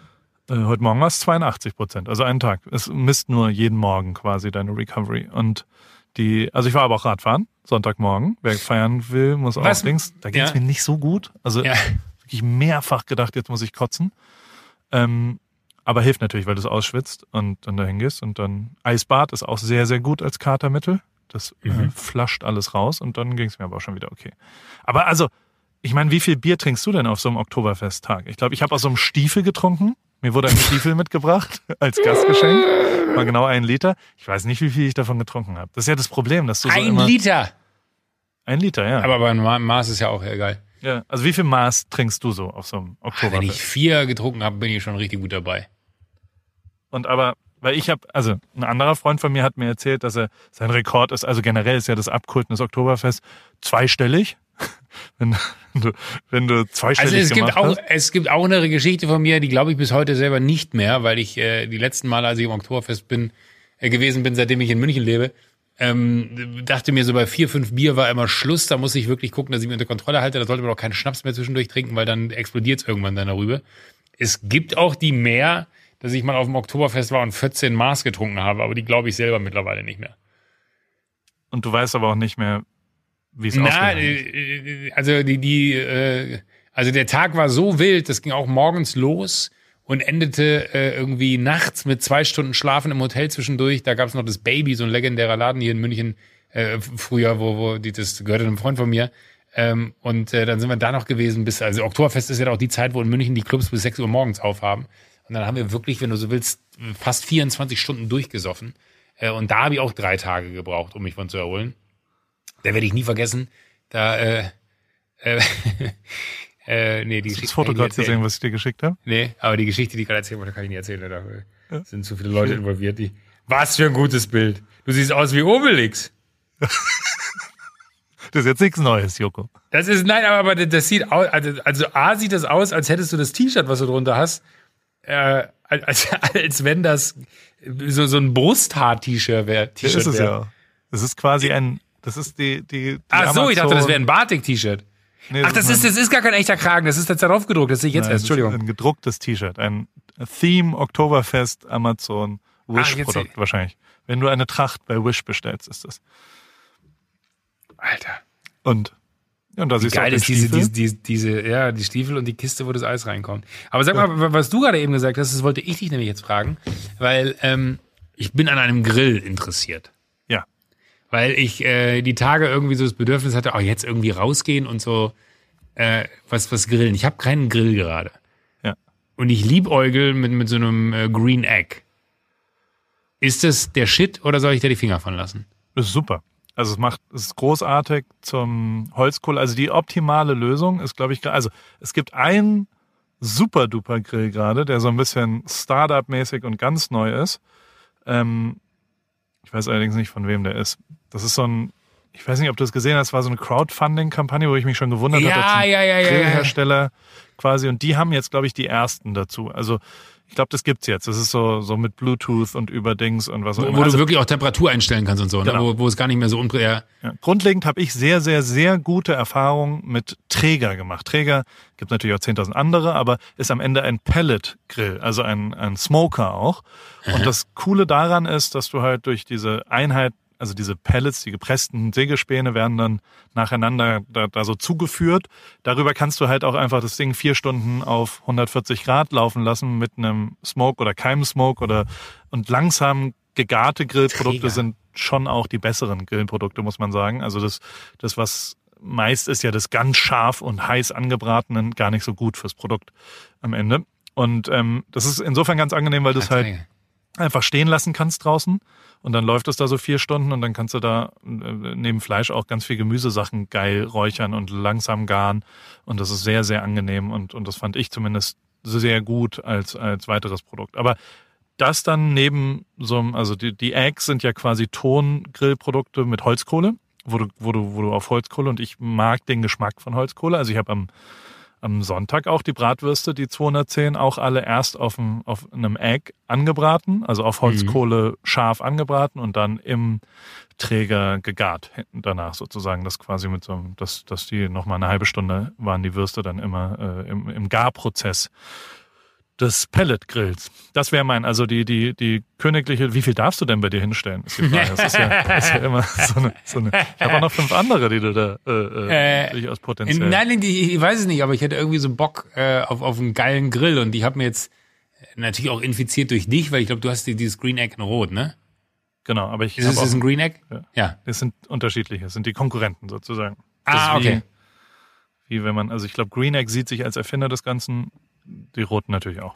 äh, heute Morgen war es 82 Prozent, also einen Tag. Es misst nur jeden Morgen quasi deine Recovery. Und die, also ich war aber auch Radfahren, Sonntagmorgen. Wer feiern will, muss auch Was? links. Da ging es Ja. mir nicht so gut. Also Ja. wirklich mehrfach gedacht, jetzt muss ich kotzen. Ähm, aber hilft natürlich, weil du es ausschwitzt und dann dahin gehst. Und dann Eisbad ist auch sehr, sehr gut als Katermittel. Das äh, Mhm. flascht alles raus und dann ging es mir aber auch schon wieder okay. Aber also, ich meine, wie viel Bier trinkst du denn auf so einem Oktoberfesttag? Ich glaube, ich habe aus so einem Stiefel getrunken. Mir wurde ein Stiefel mitgebracht als Gastgeschenk. War genau ein Liter. Ich weiß nicht, wie viel ich davon getrunken habe. Das ist ja das Problem, dass du so Ein immer... Liter! Ein Liter, ja. Aber beim Ma- Maß ist ja auch egal. ja. Also wie viel Maß trinkst du so auf so einem Wenn Oktoberfest? ich vier getrunken habe, bin ich schon richtig gut dabei. Und aber, weil ich habe, also ein anderer Freund von mir hat mir erzählt, dass er sein Rekord ist, also generell ist ja das Abkulten des Oktoberfest zweistellig. wenn, du, wenn du zweistellig Also es gibt, auch, hast. es gibt auch eine Geschichte von mir, die glaube ich bis heute selber nicht mehr, weil ich äh, die letzten Male, als ich im Oktoberfest bin, äh, gewesen bin, seitdem ich in München lebe, ähm, dachte mir so bei vier, fünf Bier war immer Schluss, da muss ich wirklich gucken, dass ich mich unter Kontrolle halte, da sollte man auch keinen Schnaps mehr zwischendurch trinken, weil dann explodiert es irgendwann dann darüber. Es gibt auch die mehr, dass ich mal auf dem Oktoberfest war und 14 Maß getrunken habe, aber die glaube ich selber mittlerweile nicht mehr. Und du weißt aber auch nicht mehr, wie es Na, äh, äh, also die, die, äh, also der Tag war so wild, das ging auch morgens los und endete äh, irgendwie nachts mit zwei Stunden Schlafen im Hotel zwischendurch. Da gab es noch das Baby, so ein legendärer Laden hier in München äh, früher, wo, wo die, das gehörte einem Freund von mir. Ähm, und äh, dann sind wir da noch gewesen bis, also Oktoberfest ist ja auch die Zeit, wo in München die Clubs bis 6 Uhr morgens aufhaben. Und dann haben wir wirklich, wenn du so willst, fast 24 Stunden durchgesoffen. Äh, und da habe ich auch drei Tage gebraucht, um mich von zu erholen. Da werde ich nie vergessen. Da, äh, äh, äh, nee, die Hast du das Foto gerade gesehen, was ich dir geschickt habe? Nee, aber die Geschichte, die ich gerade erzählt wurde, kann ich nicht erzählen. Da sind zu viele Leute involviert. Die, was für ein gutes Bild. Du siehst aus wie Obelix. Das ist jetzt nichts Neues, Joko. Das ist, nein, aber, das sieht aus, also, also A sieht das aus, als hättest du das T-Shirt, was du drunter hast, äh, als, als wenn das so, so ein Brusthaar-T-Shirt wäre. Das ist es ja. Das ist quasi ein, das ist die, die, die Ach so, ich dachte, das Amazon- wäre ein Batik-T-Shirt. Nee, Ach, das ist, das ist gar kein echter Kragen, das ist jetzt darauf gedruckt, das sehe ich jetzt Nein, erst, das ist Entschuldigung. Ein gedrucktes T-Shirt, ein Theme Oktoberfest Amazon Wish jetzt Produkt seh- wahrscheinlich. Wenn du eine Tracht bei Wish bestellst, ist das. Alter. Und ja, und da siehst Geil ist diese, diese, diese, diese, ja, die Stiefel und die Kiste, wo das Eis reinkommt. Aber sag mal, was du gerade eben gesagt hast, das wollte ich dich nämlich jetzt fragen, weil ähm, ich bin an einem Grill interessiert. Weil ich äh, die Tage irgendwie so das Bedürfnis hatte, auch jetzt irgendwie rausgehen und so äh, was, was grillen. Ich habe keinen Grill gerade. Ja. Und ich liebäugel mit, mit so einem äh, Green Egg. Ist das der Shit oder soll ich da die Finger von lassen? Das ist super. Also es macht, es ist großartig zum Holzkohle. Also die optimale Lösung ist, glaube ich, also es gibt einen super duper Grill gerade, der so ein bisschen Startup-mäßig und ganz neu ist. Ähm, ich weiß allerdings nicht, von wem der ist. Das ist so ein, ich weiß nicht, ob du es gesehen hast, war so eine Crowdfunding-Kampagne, wo ich mich schon gewundert Ja, habe. ja, ja, ja, ja. Grillhersteller quasi. Und die haben jetzt, glaube ich, die ersten dazu. Also ich glaube, das gibt's jetzt. Das ist so, so mit Bluetooth und über Dings und was auch Wo, immer. wo Also- du wirklich auch Temperatur einstellen kannst und so, ne? Genau. wo, wo es gar nicht mehr so unprä... Ja. Ja. Grundlegend habe ich sehr, sehr, sehr gute Erfahrungen mit Träger gemacht. Träger gibt natürlich auch 10.000 andere, aber ist am Ende ein Pellet-Grill, also ein, ein Smoker auch. Und das Coole daran ist, dass du halt durch diese Einheit, also diese Pellets, die gepressten Sägespäne werden dann nacheinander da, da so zugeführt. Darüber kannst du halt auch einfach das Ding vier Stunden auf 140 Grad laufen lassen mit einem Smoke oder keinem Smoke oder und langsam gegarte Grillprodukte Träger. sind schon auch die besseren Grillprodukte, muss man sagen. Also das, das was meist ist ja das ganz scharf und heiß angebratenen gar nicht so gut fürs Produkt am Ende. Und ähm, das ist insofern ganz angenehm, weil du es halt einfach stehen lassen kannst draußen. Und dann läuft es da so vier Stunden und dann kannst du da äh, neben Fleisch auch ganz viel Gemüsesachen geil räuchern und langsam garen. Und das ist sehr, sehr angenehm und, und das fand ich zumindest sehr gut als, als weiteres Produkt. Aber das dann neben so einem, also die, die Eggs sind ja quasi Tongrillprodukte mit Holzkohle, wo du, wo du, wo du auf Holzkohle und ich mag den Geschmack von Holzkohle. Also ich habe am am Sonntag auch die Bratwürste, die 210, auch alle erst auf, einem, auf einem Egg angebraten, also auf Holzkohle mhm. scharf angebraten und dann im Träger gegart danach sozusagen. Das quasi mit so einem, dass, dass die nochmal eine halbe Stunde waren die Würste dann immer äh, im, im Garprozess des Pelletgrills. Das wäre mein, also die, die, die königliche, wie viel darfst du denn bei dir hinstellen? Ist die Frage. Das ist ja, ist ja immer so eine, so eine Ich habe auch noch fünf andere, die du da äh, äh, durchaus potenziell. Nein, die, ich weiß es nicht, aber ich hätte irgendwie so Bock äh, auf, auf einen geilen Grill und ich habe mir jetzt natürlich auch infiziert durch dich, weil ich glaube, du hast dieses Green Egg in Rot, ne? Genau, aber ich. Ist es ein Green Egg? Ja. ja. Es sind unterschiedliche, es sind die Konkurrenten sozusagen. Das ah, okay. Wie, wie wenn man, also ich glaube, Green Egg sieht sich als Erfinder des Ganzen die roten natürlich auch.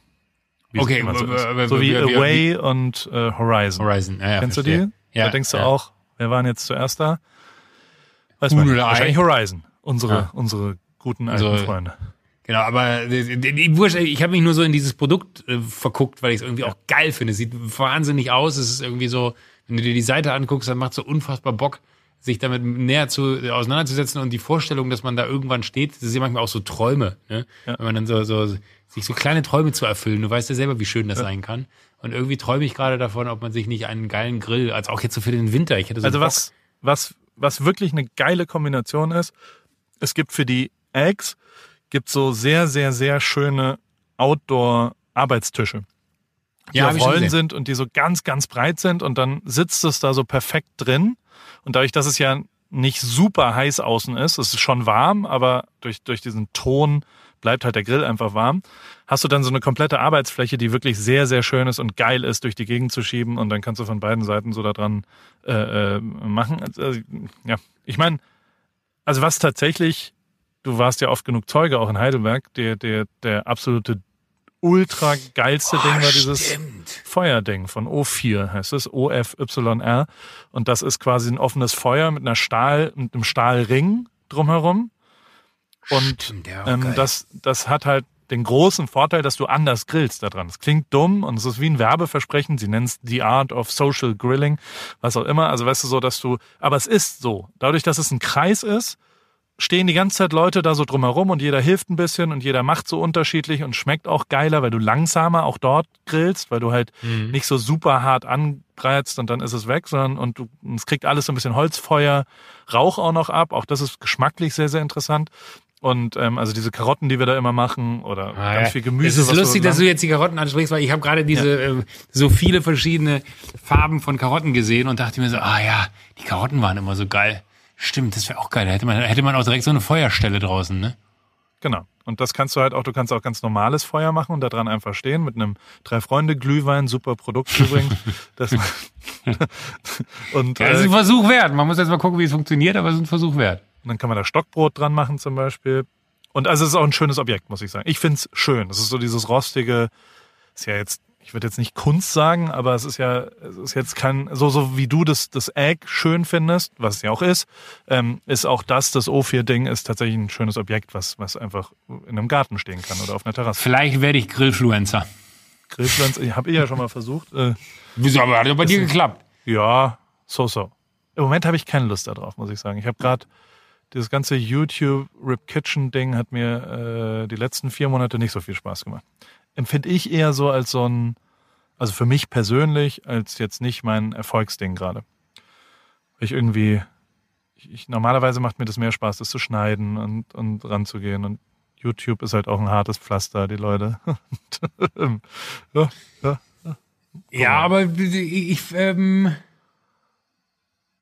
Okay, so, so wie Away und äh, Horizon. Horizon, ja, ja Kennst verstehe. du die? Ja, da denkst du ja. auch, wer waren jetzt zuerst da? Weiß man, wahrscheinlich Horizon. Unsere, Ja. unsere guten alten Also, Freunde. Genau, aber wurscht, ich habe mich nur so in dieses Produkt äh, verguckt, weil ich es irgendwie auch geil finde. Es sieht wahnsinnig aus. Es ist irgendwie so, wenn du dir die Seite anguckst, dann macht so unfassbar Bock, sich damit näher zu, auseinanderzusetzen und die Vorstellung, dass man da irgendwann steht, das ist ja manchmal auch so Träume, ne? Ja. Wenn man dann so, so sich so kleine Träume zu erfüllen. Du weißt ja selber, wie schön das sein kann. Und irgendwie träume ich gerade davon, ob man sich nicht einen geilen Grill, als auch jetzt so für den Winter, ich hätte so Also was, was, was wirklich eine geile Kombination ist, es gibt für die Eggs, gibt so sehr, sehr, sehr schöne Outdoor-Arbeitstische. die Ja, auf Rollen sind und die so ganz, ganz breit sind und dann sitzt es da so perfekt drin. Und dadurch, dass es ja nicht super heiß außen ist, es ist schon warm, aber durch, durch diesen Ton bleibt halt der Grill einfach warm, hast du dann so eine komplette Arbeitsfläche, die wirklich sehr, sehr schön ist und geil ist, durch die Gegend zu schieben und dann kannst du von beiden Seiten so da dran äh, äh, machen. Also, ja, ich meine, also was tatsächlich, du warst ja oft genug Zeuge auch in Heidelberg, der, der, der absolute ultra geilste Ding war dieses Stimmt. Feuerding von O4 heißt es, OFYR. Und das ist quasi ein offenes Feuer mit einer Stahl, mit einem Stahlring drumherum. Und Stimmt, ja, auch ähm, das, das hat halt den großen Vorteil, dass du anders grillst da dran. Es klingt dumm und es ist wie ein Werbeversprechen. Sie nennen es The Art of Social Grilling, was auch immer. Also weißt du so, dass du, aber es ist so. Dadurch, dass es ein Kreis ist, stehen die ganze Zeit Leute da so drumherum und jeder hilft ein bisschen und jeder macht so unterschiedlich und schmeckt auch geiler, weil du langsamer auch dort grillst, weil du halt Mhm. nicht so super hart anbreizt und dann ist es weg, sondern und du, es kriegt alles so ein bisschen Holzfeuer, Rauch auch noch ab. Auch das ist geschmacklich sehr, sehr interessant. Und ähm, also diese Karotten, die wir da immer machen oder Ah, ganz ja. viel Gemüse. Es ist lustig, so dass du jetzt die Karotten ansprichst, weil ich habe gerade diese äh, so viele verschiedene Farben von Karotten gesehen und dachte mir so, ah ja, die Karotten waren immer so geil. Stimmt, das wäre auch geil. Da hätte man, hätte man auch direkt so eine Feuerstelle draußen, ne? Genau. Und das kannst du halt auch, du kannst auch ganz normales Feuer machen und da dran einfach stehen mit einem Drei-Freunde-Glühwein, super Produkt übrigens. Das, und Ja, das ist äh, ein Versuch wert. Man muss jetzt mal gucken, wie es funktioniert, aber es ist ein Versuch wert. Und dann kann man da Stockbrot dran machen zum Beispiel. Und also es ist auch ein schönes Objekt, muss ich sagen. Ich find's schön. Es ist so dieses rostige, ist ja jetzt, ich würde jetzt nicht Kunst sagen, aber es ist ja, es ist jetzt kein, so, so wie du das, das Egg schön findest, was es ja auch ist, ähm, ist auch das, das O4-Ding ist tatsächlich ein schönes Objekt, was, was einfach in einem Garten stehen kann oder auf einer Terrasse. Vielleicht werde ich Grillfluencer. Grillpflanz, ich habe ich ja schon mal versucht. Äh, Wieso, aber hat doch bei dir geklappt. Ja, so, so. Im Moment habe ich keine Lust darauf, muss ich sagen. Ich habe gerade dieses ganze YouTube Rip Kitchen Ding hat mir äh, die letzten vier Monate nicht so viel Spaß gemacht. Empfinde ich eher so als so ein, also für mich persönlich, als jetzt nicht mein Erfolgsding gerade. Ich irgendwie, ich, normalerweise macht mir das mehr Spaß, das zu schneiden und, und ranzugehen. Und YouTube ist halt auch ein hartes Pflaster, die Leute. Und, ja, ja. Ja, aber ich, ähm,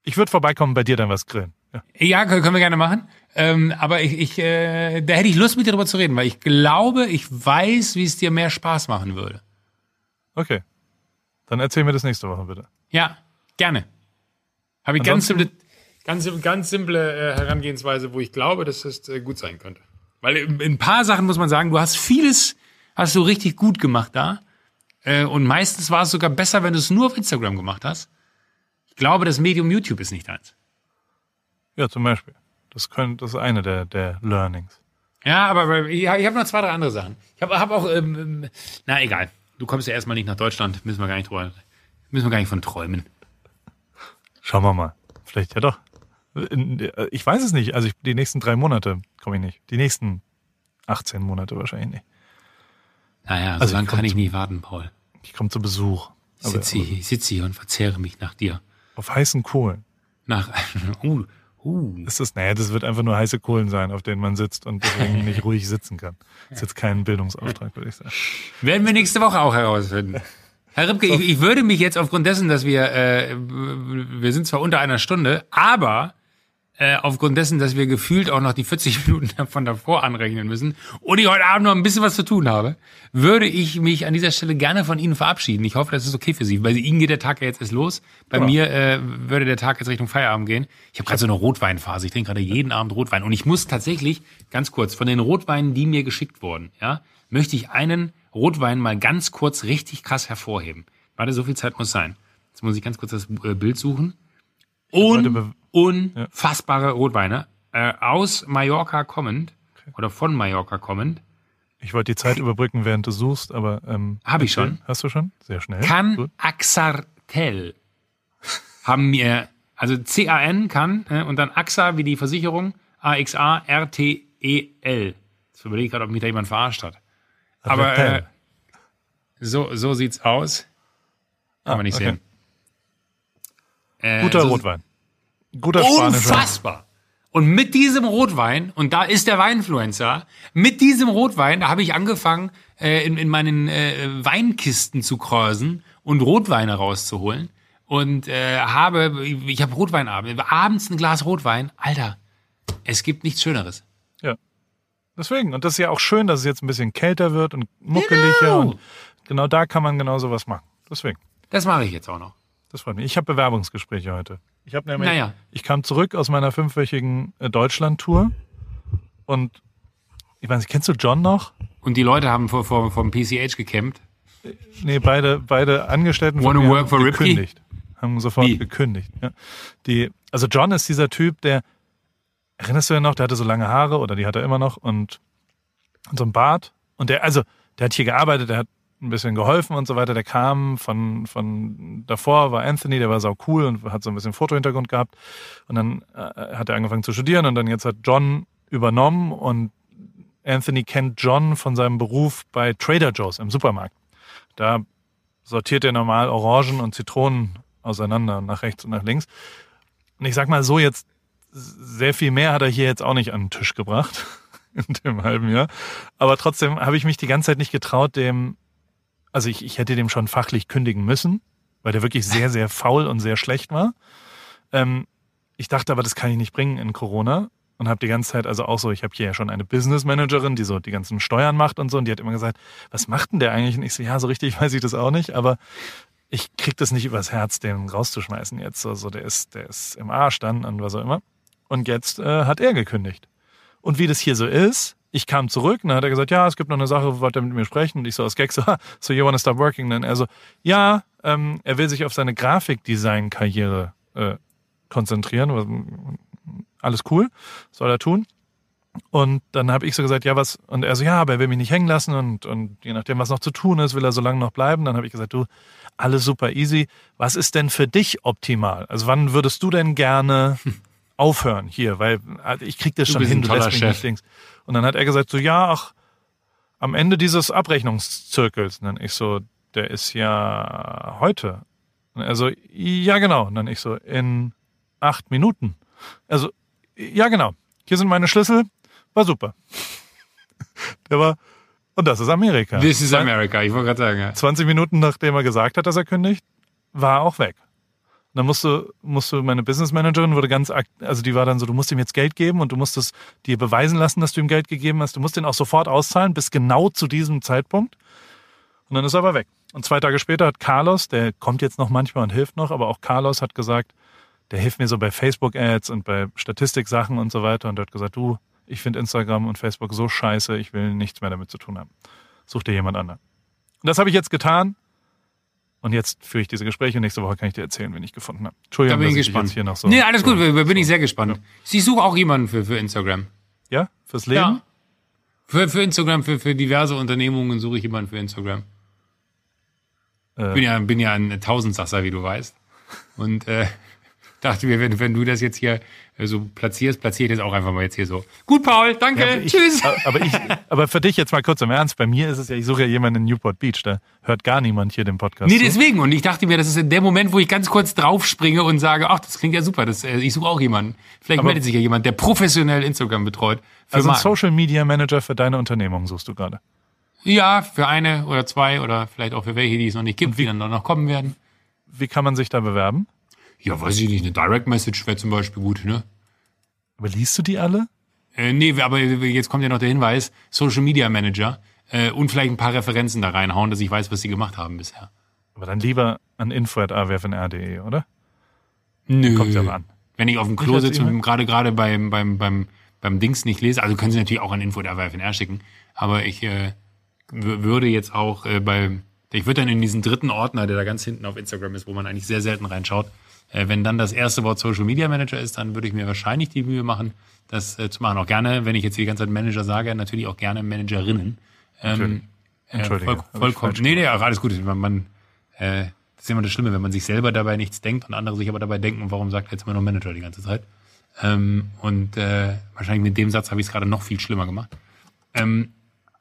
Ich würde vorbeikommen, bei dir dann was grillen. Ja. Können wir gerne machen. Ähm, aber ich, ich äh, da hätte ich Lust mit dir drüber zu reden, weil ich glaube, ich weiß, wie es dir mehr Spaß machen würde. Okay. Dann erzähl mir das nächste Woche bitte. Ja, gerne. Habe ich ganz simple, ganz, ganz simple äh, Herangehensweise, wo ich glaube, dass das äh, gut sein könnte. Weil in, in ein paar Sachen muss man sagen, du hast vieles, hast du richtig gut gemacht da. Äh, und meistens war es sogar besser, wenn du es nur auf Instagram gemacht hast. Ich glaube, das Medium YouTube ist nicht deins. Ja, zum Beispiel. Das, könnte, das ist eine der, der Learnings. Ja, aber ich habe noch zwei, drei andere Sachen. Ich habe hab auch, ähm, na egal. Du kommst ja erstmal nicht nach Deutschland, müssen wir gar nicht drüber, müssen wir gar nicht von träumen. Schauen wir mal. Vielleicht ja doch. Ich weiß es nicht. Also ich, die nächsten drei Monate komme ich nicht. Die nächsten 18 Monate wahrscheinlich nicht. Naja, so Also lange ich komm kann ich zu- nicht warten, Paul. Ich komme zu Besuch. Ich sitze hier, ich sitze hier und verzehre mich nach dir. auf heißen Kohlen. Nach, uh, uh. Ist das, naja, das wird einfach nur heiße Kohlen sein, auf denen man sitzt und deswegen nicht ruhig sitzen kann. Ist jetzt kein Bildungsauftrag, würde ich sagen. Werden wir nächste Woche auch herausfinden. Herr Ripke, ich, ich würde mich jetzt aufgrund dessen, dass wir, äh, wir sind zwar unter einer Stunde, aber äh, aufgrund dessen, dass wir gefühlt auch noch die 40 Minuten von davor anrechnen müssen und ich heute Abend noch ein bisschen was zu tun habe, würde ich mich an dieser Stelle gerne von Ihnen verabschieden. Ich hoffe, das ist okay für Sie. Bei Ihnen geht der Tag ja jetzt erst los. Bei Ja. mir äh, würde der Tag jetzt Richtung Feierabend gehen. Ich habe gerade so eine Rotweinphase. Ich trinke gerade jeden Abend Rotwein. Und ich muss tatsächlich, ganz kurz, von den Rotweinen, die mir geschickt wurden, ja, möchte ich einen Rotwein mal ganz kurz richtig krass hervorheben. Warte, so viel Zeit muss sein. Jetzt muss ich ganz kurz das äh, Bild suchen. heute unfassbare Rotweine. Äh, aus Mallorca kommend oder von Mallorca kommend. Ich wollte die Zeit überbrücken, während du suchst, aber ähm, Hab ich schon. Hast du schon? Sehr schnell. Can Gut. Axartel haben mir, also C-A-N kann äh, und dann AXA wie die Versicherung, A-X-A-R-T-E-L. Jetzt überlege ich gerade, ob mich da jemand verarscht hat. Aber äh, so, so sieht's aus. Kann Ah, man nicht okay. sehen. Äh, Guter so- Rotwein. Guter spanischer. Unfassbar. Und mit diesem Rotwein, und da ist der Weinfluencer, mit diesem Rotwein, da habe ich angefangen, äh, in, in meinen äh, Weinkisten zu kreusen und Rotweine rauszuholen. Und äh, habe, ich habe Rotweinabend, abends ein Glas Rotwein. Alter, es gibt nichts Schöneres. Ja. Deswegen. Und das ist ja auch schön, dass es jetzt ein bisschen kälter wird und muckeliger. Genau. Und genau da kann man genau sowas machen. Deswegen. Das mache ich jetzt auch noch. Das freut mich. Ich habe Bewerbungsgespräche heute. Ich habe nämlich, Naja. ich kam zurück aus meiner fünfwöchigen äh, Deutschland-Tour und ich weiß nicht, kennst du John noch? Und die Leute haben vor, vor, vom PCH gecampt. Nee, beide, beide Angestellten von Wanna mir work haben for Ripkey? gekündigt. Haben sofort Wie? gekündigt. Ja. Die, also John ist dieser Typ, der, erinnerst du dich noch, der hatte so lange Haare oder die hat er immer noch und, und so ein Bart. Und der, also, der hat hier gearbeitet, der hat ein bisschen geholfen und so weiter. Der kam von, von davor, war Anthony, der war sau cool und hat so ein bisschen Fotohintergrund gehabt. Und dann äh, hat er angefangen zu studieren und dann jetzt hat John übernommen und Anthony kennt John von seinem Beruf bei Trader Joe's im Supermarkt. Da sortiert er normal Orangen und Zitronen auseinander, nach rechts und nach links. Und ich sag mal so, jetzt sehr viel mehr hat er hier jetzt auch nicht an den Tisch gebracht in dem halben Jahr. Aber trotzdem habe ich mich die ganze Zeit nicht getraut, dem, also ich, ich hätte dem schon fachlich kündigen müssen, weil der wirklich sehr, sehr faul und sehr schlecht war. Ähm, ich dachte aber, das kann ich nicht bringen in Corona und habe die ganze Zeit also auch so, ich habe hier ja schon eine Business Managerin, die so die ganzen Steuern macht und so und die hat immer gesagt, was macht denn der eigentlich? Und ich so, ja, so richtig weiß ich das auch nicht, aber ich krieg das nicht übers Herz, den rauszuschmeißen jetzt. Also der ist, der ist im Arsch dann und was auch immer. Und jetzt äh, hat er gekündigt. Und wie das hier so ist, ich kam zurück und dann hat er gesagt, ja, es gibt noch eine Sache, wollte er mit mir sprechen. Und ich so aus Gag so, "Ha, so you wanna stop working? Dann er so, ja, ähm, er will sich auf seine Grafikdesign-Karriere äh, konzentrieren. Alles cool, soll er tun. Und dann habe ich so gesagt, ja, was, und er so, ja, aber er will mich nicht hängen lassen und, und je nachdem, was noch zu tun ist, will er so lange noch bleiben. Dann habe ich gesagt, du, alles super easy. Was ist denn für dich optimal? Also wann würdest du denn gerne aufhören hier? Weil also ich krieg das Du schon hin, du lässt mich nicht Dings. Und dann hat er gesagt, so, ja, ach, am Ende dieses Abrechnungszirkels. Und dann ich so, der ist ja heute. Und er so, ja, genau. Und dann ich so, in acht Minuten. Also, ja, genau. Hier sind meine Schlüssel. War super. Der war, und das ist Amerika. This is America, ich wollte gerade sagen. Ja. 20 Minuten nachdem er gesagt hat, dass er kündigt, war er auch weg. Und dann musste, musste meine Business Managerin wurde ganz, also die war dann so, du musst ihm jetzt Geld geben und du musst es dir beweisen lassen, dass du ihm Geld gegeben hast. Du musst ihn auch sofort auszahlen, bis genau zu diesem Zeitpunkt. Und dann ist er aber weg. Und zwei Tage später hat Carlos, der kommt jetzt noch manchmal und hilft noch, aber auch Carlos hat gesagt, der hilft mir so bei Facebook-Ads und bei Statistiksachen und so weiter. Und der hat gesagt, du, ich finde Instagram und Facebook so scheiße, ich will nichts mehr damit zu tun haben. Such dir jemand anderen. Und das habe ich jetzt getan. Und jetzt führe ich diese Gespräche und nächste Woche kann ich dir erzählen, wen ich gefunden habe. Entschuldigung, Da bin ich gespannt. jetzt hier noch so. nee, alles gut, so, bin ich sehr gespannt. Ich suche auch jemanden für, für Instagram. Ja, fürs Leben. Ja. Für, für Instagram, für, für diverse Unternehmungen suche ich jemanden für Instagram. Äh, Bin ja, bin ja ein Tausendsasser, wie du weißt. Und äh, dachte mir, wenn, wenn du das jetzt hier äh, so platzierst, platziere ich das auch einfach mal jetzt hier so. Gut, Paul, danke, Ja, aber ich, tschüss. Aber, ich, aber für dich jetzt mal kurz im Ernst. Bei mir ist es ja, ich suche ja jemanden in Newport Beach. Da hört gar niemand hier den Podcast. Nee, zu. deswegen. Und ich dachte mir, das ist in der Moment, wo ich ganz kurz draufspringe und sage, ach, das klingt ja super, das, äh, ich suche auch jemanden. Vielleicht Aber- meldet sich ja jemand, der professionell Instagram betreut. Für Also ein Marken. Social Media Manager für deine Unternehmung suchst du gerade. Ja, für eine oder zwei oder vielleicht auch für welche, die es noch nicht gibt, die dann noch kommen werden. Wie kann man sich da bewerben? Ja, weiß ich nicht, eine Direct Message wäre zum Beispiel gut, ne? Aber liest du die alle? Äh, nee, aber jetzt kommt ja noch der Hinweis, Social Media Manager äh, und vielleicht ein paar Referenzen da reinhauen, dass ich weiß, was sie gemacht haben bisher. Aber dann lieber an info.awfnr.de, oder? Nö. Kommt ja an. Wenn ich auf dem Klo sitze und gerade gerade beim, beim, beim, beim Dings nicht lese, also können Sie natürlich auch an Info der WFNR schicken, aber ich äh, würde jetzt auch äh, bei, ich würde dann in diesen dritten Ordner, der da ganz hinten auf Instagram ist, wo man eigentlich sehr selten reinschaut, wenn dann das erste Wort Social Media Manager ist, dann würde ich mir wahrscheinlich die Mühe machen, das äh, zu machen. Auch gerne, wenn ich jetzt die ganze Zeit Manager sage, natürlich auch gerne Managerinnen. Natürlich. Äh, Entschuldige, voll, vollkommen. Nee, nee, alles gut. Man, man, äh, das ist immer das Schlimme, wenn man sich selber dabei nichts denkt und andere sich aber dabei denken, warum sagt er jetzt immer nur Manager die ganze Zeit? Ähm, und äh, wahrscheinlich mit dem Satz habe ich es gerade noch viel schlimmer gemacht. Ähm,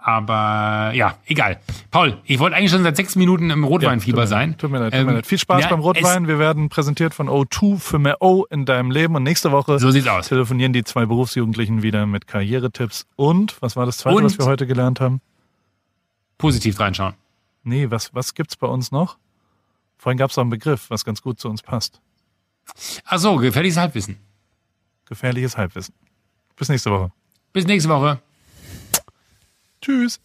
aber ja, egal. Paul, ich wollte eigentlich schon seit sechs Minuten im Rotweinfieber tut mir, sein. Tut mir leid, tut Ähm, mir leid. Viel Spaß ja, beim Rotwein. Wir werden präsentiert von O2 für mehr O in deinem Leben. Und nächste Woche so sieht's aus. telefonieren die zwei Berufsjugendlichen wieder mit Karrieretipps. Und, was war das zweite, Und- was wir heute gelernt haben? Positiv reinschauen. Nee, was, was gibt's bei uns noch? Vorhin gab es auch einen Begriff, was ganz gut zu uns passt. Ach so, gefährliches Halbwissen. Gefährliches Halbwissen. Bis nächste Woche. Bis nächste Woche. Tschüss.